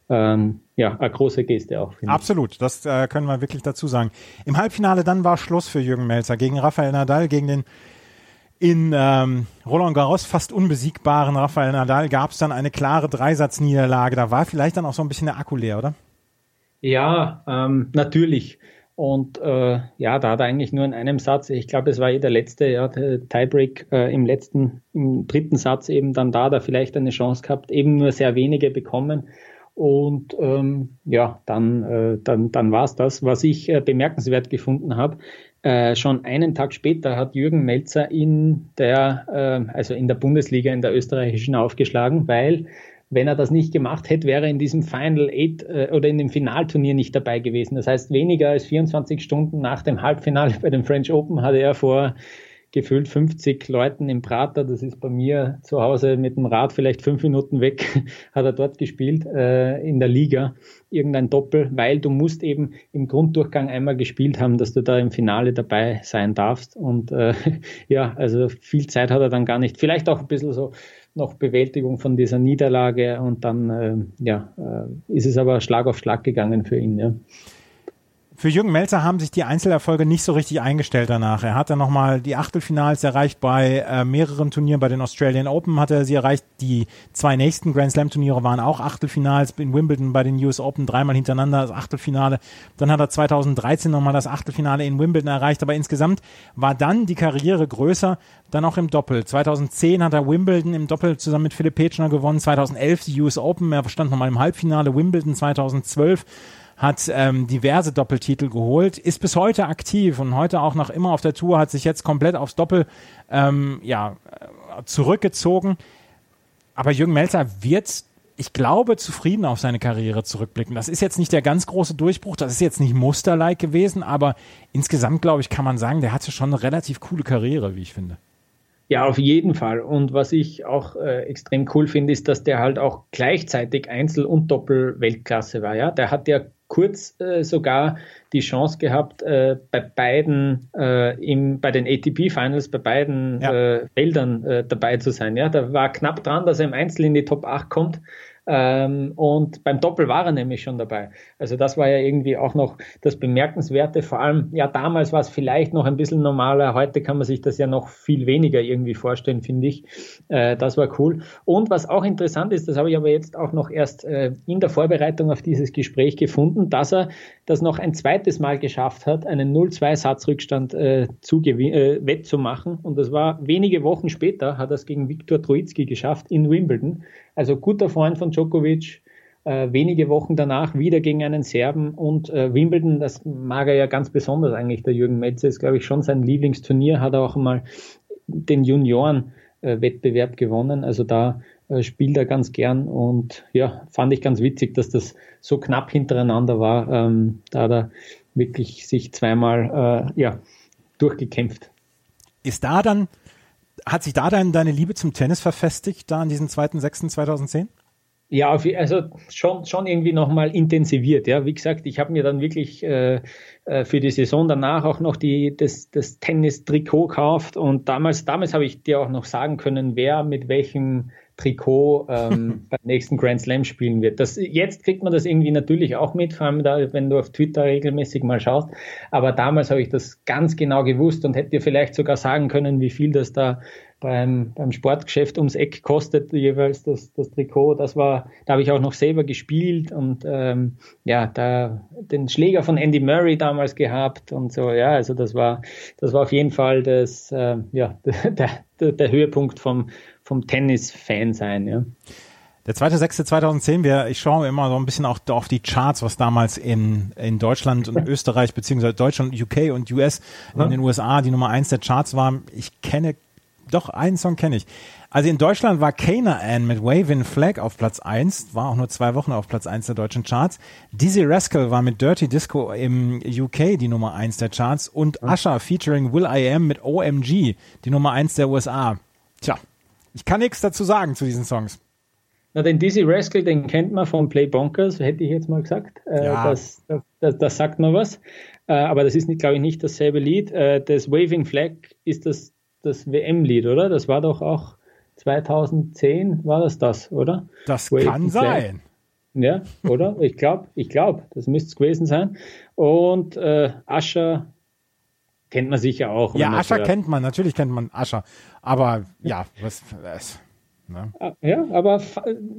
ähm, ja eine große Geste auch. Absolut, das äh, können wir wirklich dazu sagen. Im Halbfinale dann war Schluss für Jürgen Melzer gegen Rafael Nadal, gegen den in ähm, Roland Garros fast unbesiegbaren Rafael Nadal gab es dann eine klare Dreisatzniederlage. Da war vielleicht dann auch so ein bisschen der Akku leer, oder? Ja, ähm, natürlich. Und äh, ja, da hat er eigentlich nur in einem Satz, ich glaube, es war eh der letzte, ja, der Tiebreak äh, im letzten, im dritten Satz eben dann da, da vielleicht eine Chance gehabt, eben nur sehr wenige bekommen. Und ähm, ja, dann, äh, dann, dann war es das. Was ich äh, bemerkenswert gefunden habe, äh, schon einen Tag später hat Jürgen Melzer in der, äh, also in der Bundesliga in der österreichischen aufgeschlagen, weil wenn er das nicht gemacht hätte, wäre er in diesem Final Eight äh, oder in dem Finalturnier nicht dabei gewesen. Das heißt, weniger als 24 Stunden nach dem Halbfinale bei dem French Open hatte er vor gefühlt 50 Leuten im Prater, das ist bei mir zu Hause mit dem Rad vielleicht fünf Minuten weg, hat er dort gespielt äh, in der Liga, irgendein Doppel, weil du musst eben im Grunddurchgang einmal gespielt haben, dass du da im Finale dabei sein darfst. Und äh, ja, also viel Zeit hat er dann gar nicht. Vielleicht auch ein bisschen so noch Bewältigung von dieser Niederlage und dann äh, ja, äh, ist es aber Schlag auf Schlag gegangen für ihn. Ja. Für Jürgen Melzer haben sich die Einzelerfolge nicht so richtig eingestellt danach. Er hat dann nochmal die Achtelfinals erreicht bei äh, mehreren Turnieren, bei den Australian Open hat er sie erreicht. Die zwei nächsten Grand Slam Turniere waren auch Achtelfinals in Wimbledon bei den US Open dreimal hintereinander das Achtelfinale. Dann hat er 2013 nochmal das Achtelfinale in Wimbledon erreicht. Aber insgesamt war dann die Karriere größer, dann auch im Doppel. 2010 hat er Wimbledon im Doppel zusammen mit Philipp Petschner gewonnen. 2011 die US Open. Er stand nochmal im Halbfinale. Wimbledon 2012 hat ähm, diverse Doppeltitel geholt, ist bis heute aktiv und heute auch noch immer auf der Tour, hat sich jetzt komplett aufs Doppel ähm, ja, äh, zurückgezogen. Aber Jürgen Melzer wird, ich glaube, zufrieden auf seine Karriere zurückblicken. Das ist jetzt nicht der ganz große Durchbruch, das ist jetzt nicht Musterlike gewesen, aber insgesamt, glaube ich, kann man sagen, der hatte schon eine relativ coole Karriere, wie ich finde. Ja, auf jeden Fall. Und was ich auch äh, extrem cool finde, ist, dass der halt auch gleichzeitig Einzel- und Doppel-Weltklasse war. Ja, der hat ja kurz äh, sogar die Chance gehabt, äh, bei beiden, äh, im, bei den ATP-Finals, bei beiden ja. Äh, Feldern äh, dabei zu sein. Ja, da war knapp dran, dass er im Einzel in die Top 8 kommt. Ähm, und beim Doppel war er nämlich schon dabei. Also das war ja irgendwie auch noch das Bemerkenswerte. Vor allem, ja, damals war es vielleicht noch ein bisschen normaler. Heute kann man sich das ja noch viel weniger irgendwie vorstellen, finde ich. Äh, das war cool. Und was auch interessant ist, das habe ich aber jetzt auch noch erst äh, in der Vorbereitung auf dieses Gespräch gefunden, dass er das noch ein zweites Mal geschafft hat, einen 0-2-Satzrückstand äh, äh, wettzumachen. Und das war wenige Wochen später, hat er es gegen Viktor Troitsky geschafft in Wimbledon. Also guter Freund von Djokovic, äh, wenige Wochen danach wieder gegen einen Serben und äh, Wimbledon, das mag er ja ganz besonders eigentlich, der Jürgen Metze ist, glaube ich, schon sein Lieblingsturnier, hat er auch mal den Junioren-Wettbewerb äh, gewonnen, also da äh, spielt er ganz gern und ja, fand ich ganz witzig, dass das so knapp hintereinander war, ähm, da hat er wirklich sich zweimal äh, ja, durchgekämpft. Ist da dann hat sich da dein, deine Liebe zum Tennis verfestigt, da an diesem 2.6.2010? Ja, also schon, schon irgendwie nochmal intensiviert. Ja, wie gesagt, ich habe mir dann wirklich äh, äh, für die Saison danach auch noch die, das, das Tennis-Trikot gekauft und damals, damals habe ich dir auch noch sagen können, wer mit welchem Trikot ähm, beim nächsten Grand Slam spielen wird. Das, jetzt kriegt man das irgendwie natürlich auch mit, vor allem da, wenn du auf Twitter regelmäßig mal schaust. Aber damals habe ich das ganz genau gewusst und hätte dir vielleicht sogar sagen können, wie viel das da beim, beim Sportgeschäft ums Eck kostet jeweils das, das Trikot. Das war, da habe ich auch noch selber gespielt und ähm, ja, da den Schläger von Andy Murray damals gehabt und so. Ja, also das war, das war auf jeden Fall das, äh, ja, der, der, der Höhepunkt vom, vom Tennis-Fan sein, ja. Der 2.6.2010, wir, ich schaue immer so ein bisschen auch auf die Charts, was damals in, in Deutschland und Österreich, beziehungsweise Deutschland, UK und US, in den USA die Nummer eins der Charts war. Ich kenne, doch, einen Song kenne ich. Also in Deutschland war Kana Ann mit Waving Flag auf Platz eins, war auch nur zwei Wochen auf Platz eins der deutschen Charts. Dizzy Rascal war mit Dirty Disco im UK die Nummer eins der Charts und Usher featuring Will I Am mit OMG die Nummer eins der USA. Tja, ich kann nichts dazu sagen zu diesen Songs. Na, den Dizzy Rascal, den kennt man von Play Bonkers, hätte ich jetzt mal gesagt. Äh, ja. das, das, das, sagt man was. Äh, aber das ist, glaube ich, nicht dasselbe Lied. Äh, das Waving Flag ist das, das WM-Lied, oder? Das war doch auch 2010, war das das, oder? Das Waving kann sein. Ja, oder? Ich glaube, ich glaube, das müsste es gewesen sein. Und äh, Ascher kennt man sicher auch. Ja, Ascher kennt man, natürlich kennt man Ascher. Aber ja, was. was ne? Ah, ja, aber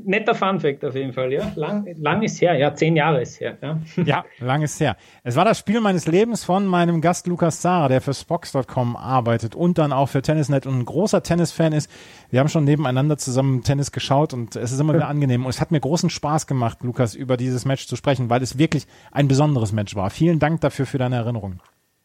netter Funfact auf jeden Fall, ja. Lang, lang ist her, ja, zehn Jahre ist her. Ja. ja, lang ist her. Es war das Spiel meines Lebens von meinem Gast Lukas Zara, der für Spox.com arbeitet und dann auch für Tennisnet und ein großer Tennisfan ist. Wir haben schon nebeneinander zusammen Tennis geschaut und es ist immer wieder angenehm. Und es hat mir großen Spaß gemacht, Lukas, über dieses Match zu sprechen, weil es wirklich ein besonderes Match war. Vielen Dank dafür für deine Erinnerungen.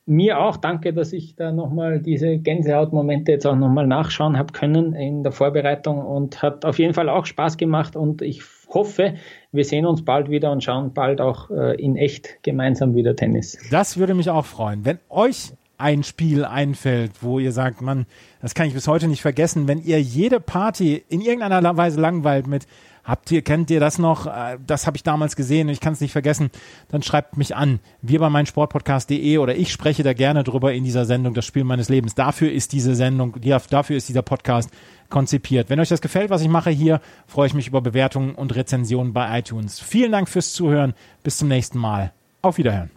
Mir auch. Danke, dass ich da nochmal diese Gänsehautmomente jetzt auch nochmal nachschauen habe können in der Vorbereitung und hat auf jeden Fall auch Spaß gemacht und ich hoffe, wir sehen uns bald wieder und schauen bald auch äh, in echt gemeinsam wieder Tennis. Das würde mich auch freuen. Wenn euch ein Spiel einfällt, wo ihr sagt, man, das kann ich bis heute nicht vergessen, wenn ihr jede Party in irgendeiner Weise langweilt mit Habt ihr, kennt ihr das noch? Äh, das habe ich damals gesehen und ich kann es nicht vergessen. Dann schreibt mich an. Wir bei meinsportpodcast.de oder ich spreche da gerne drüber in dieser Sendung, das Spiel meines Lebens. Dafür ist diese Sendung, dafür ist dieser Podcast konzipiert. Wenn euch das gefällt, was ich mache hier, freue ich mich über Bewertungen und Rezensionen bei iTunes. Vielen Dank fürs Zuhören. Bis zum nächsten Mal. Auf Wiederhören.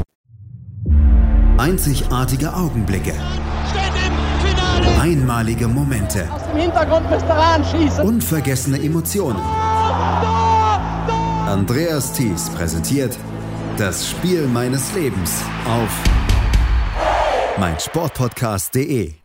Einzigartige Augenblicke. Einmalige Momente. Aus dem Hintergrund müsst ihr anschießen. Unvergessene Emotionen. Andreas Thies präsentiert das Spiel meines Lebens auf meinsportpodcast.de.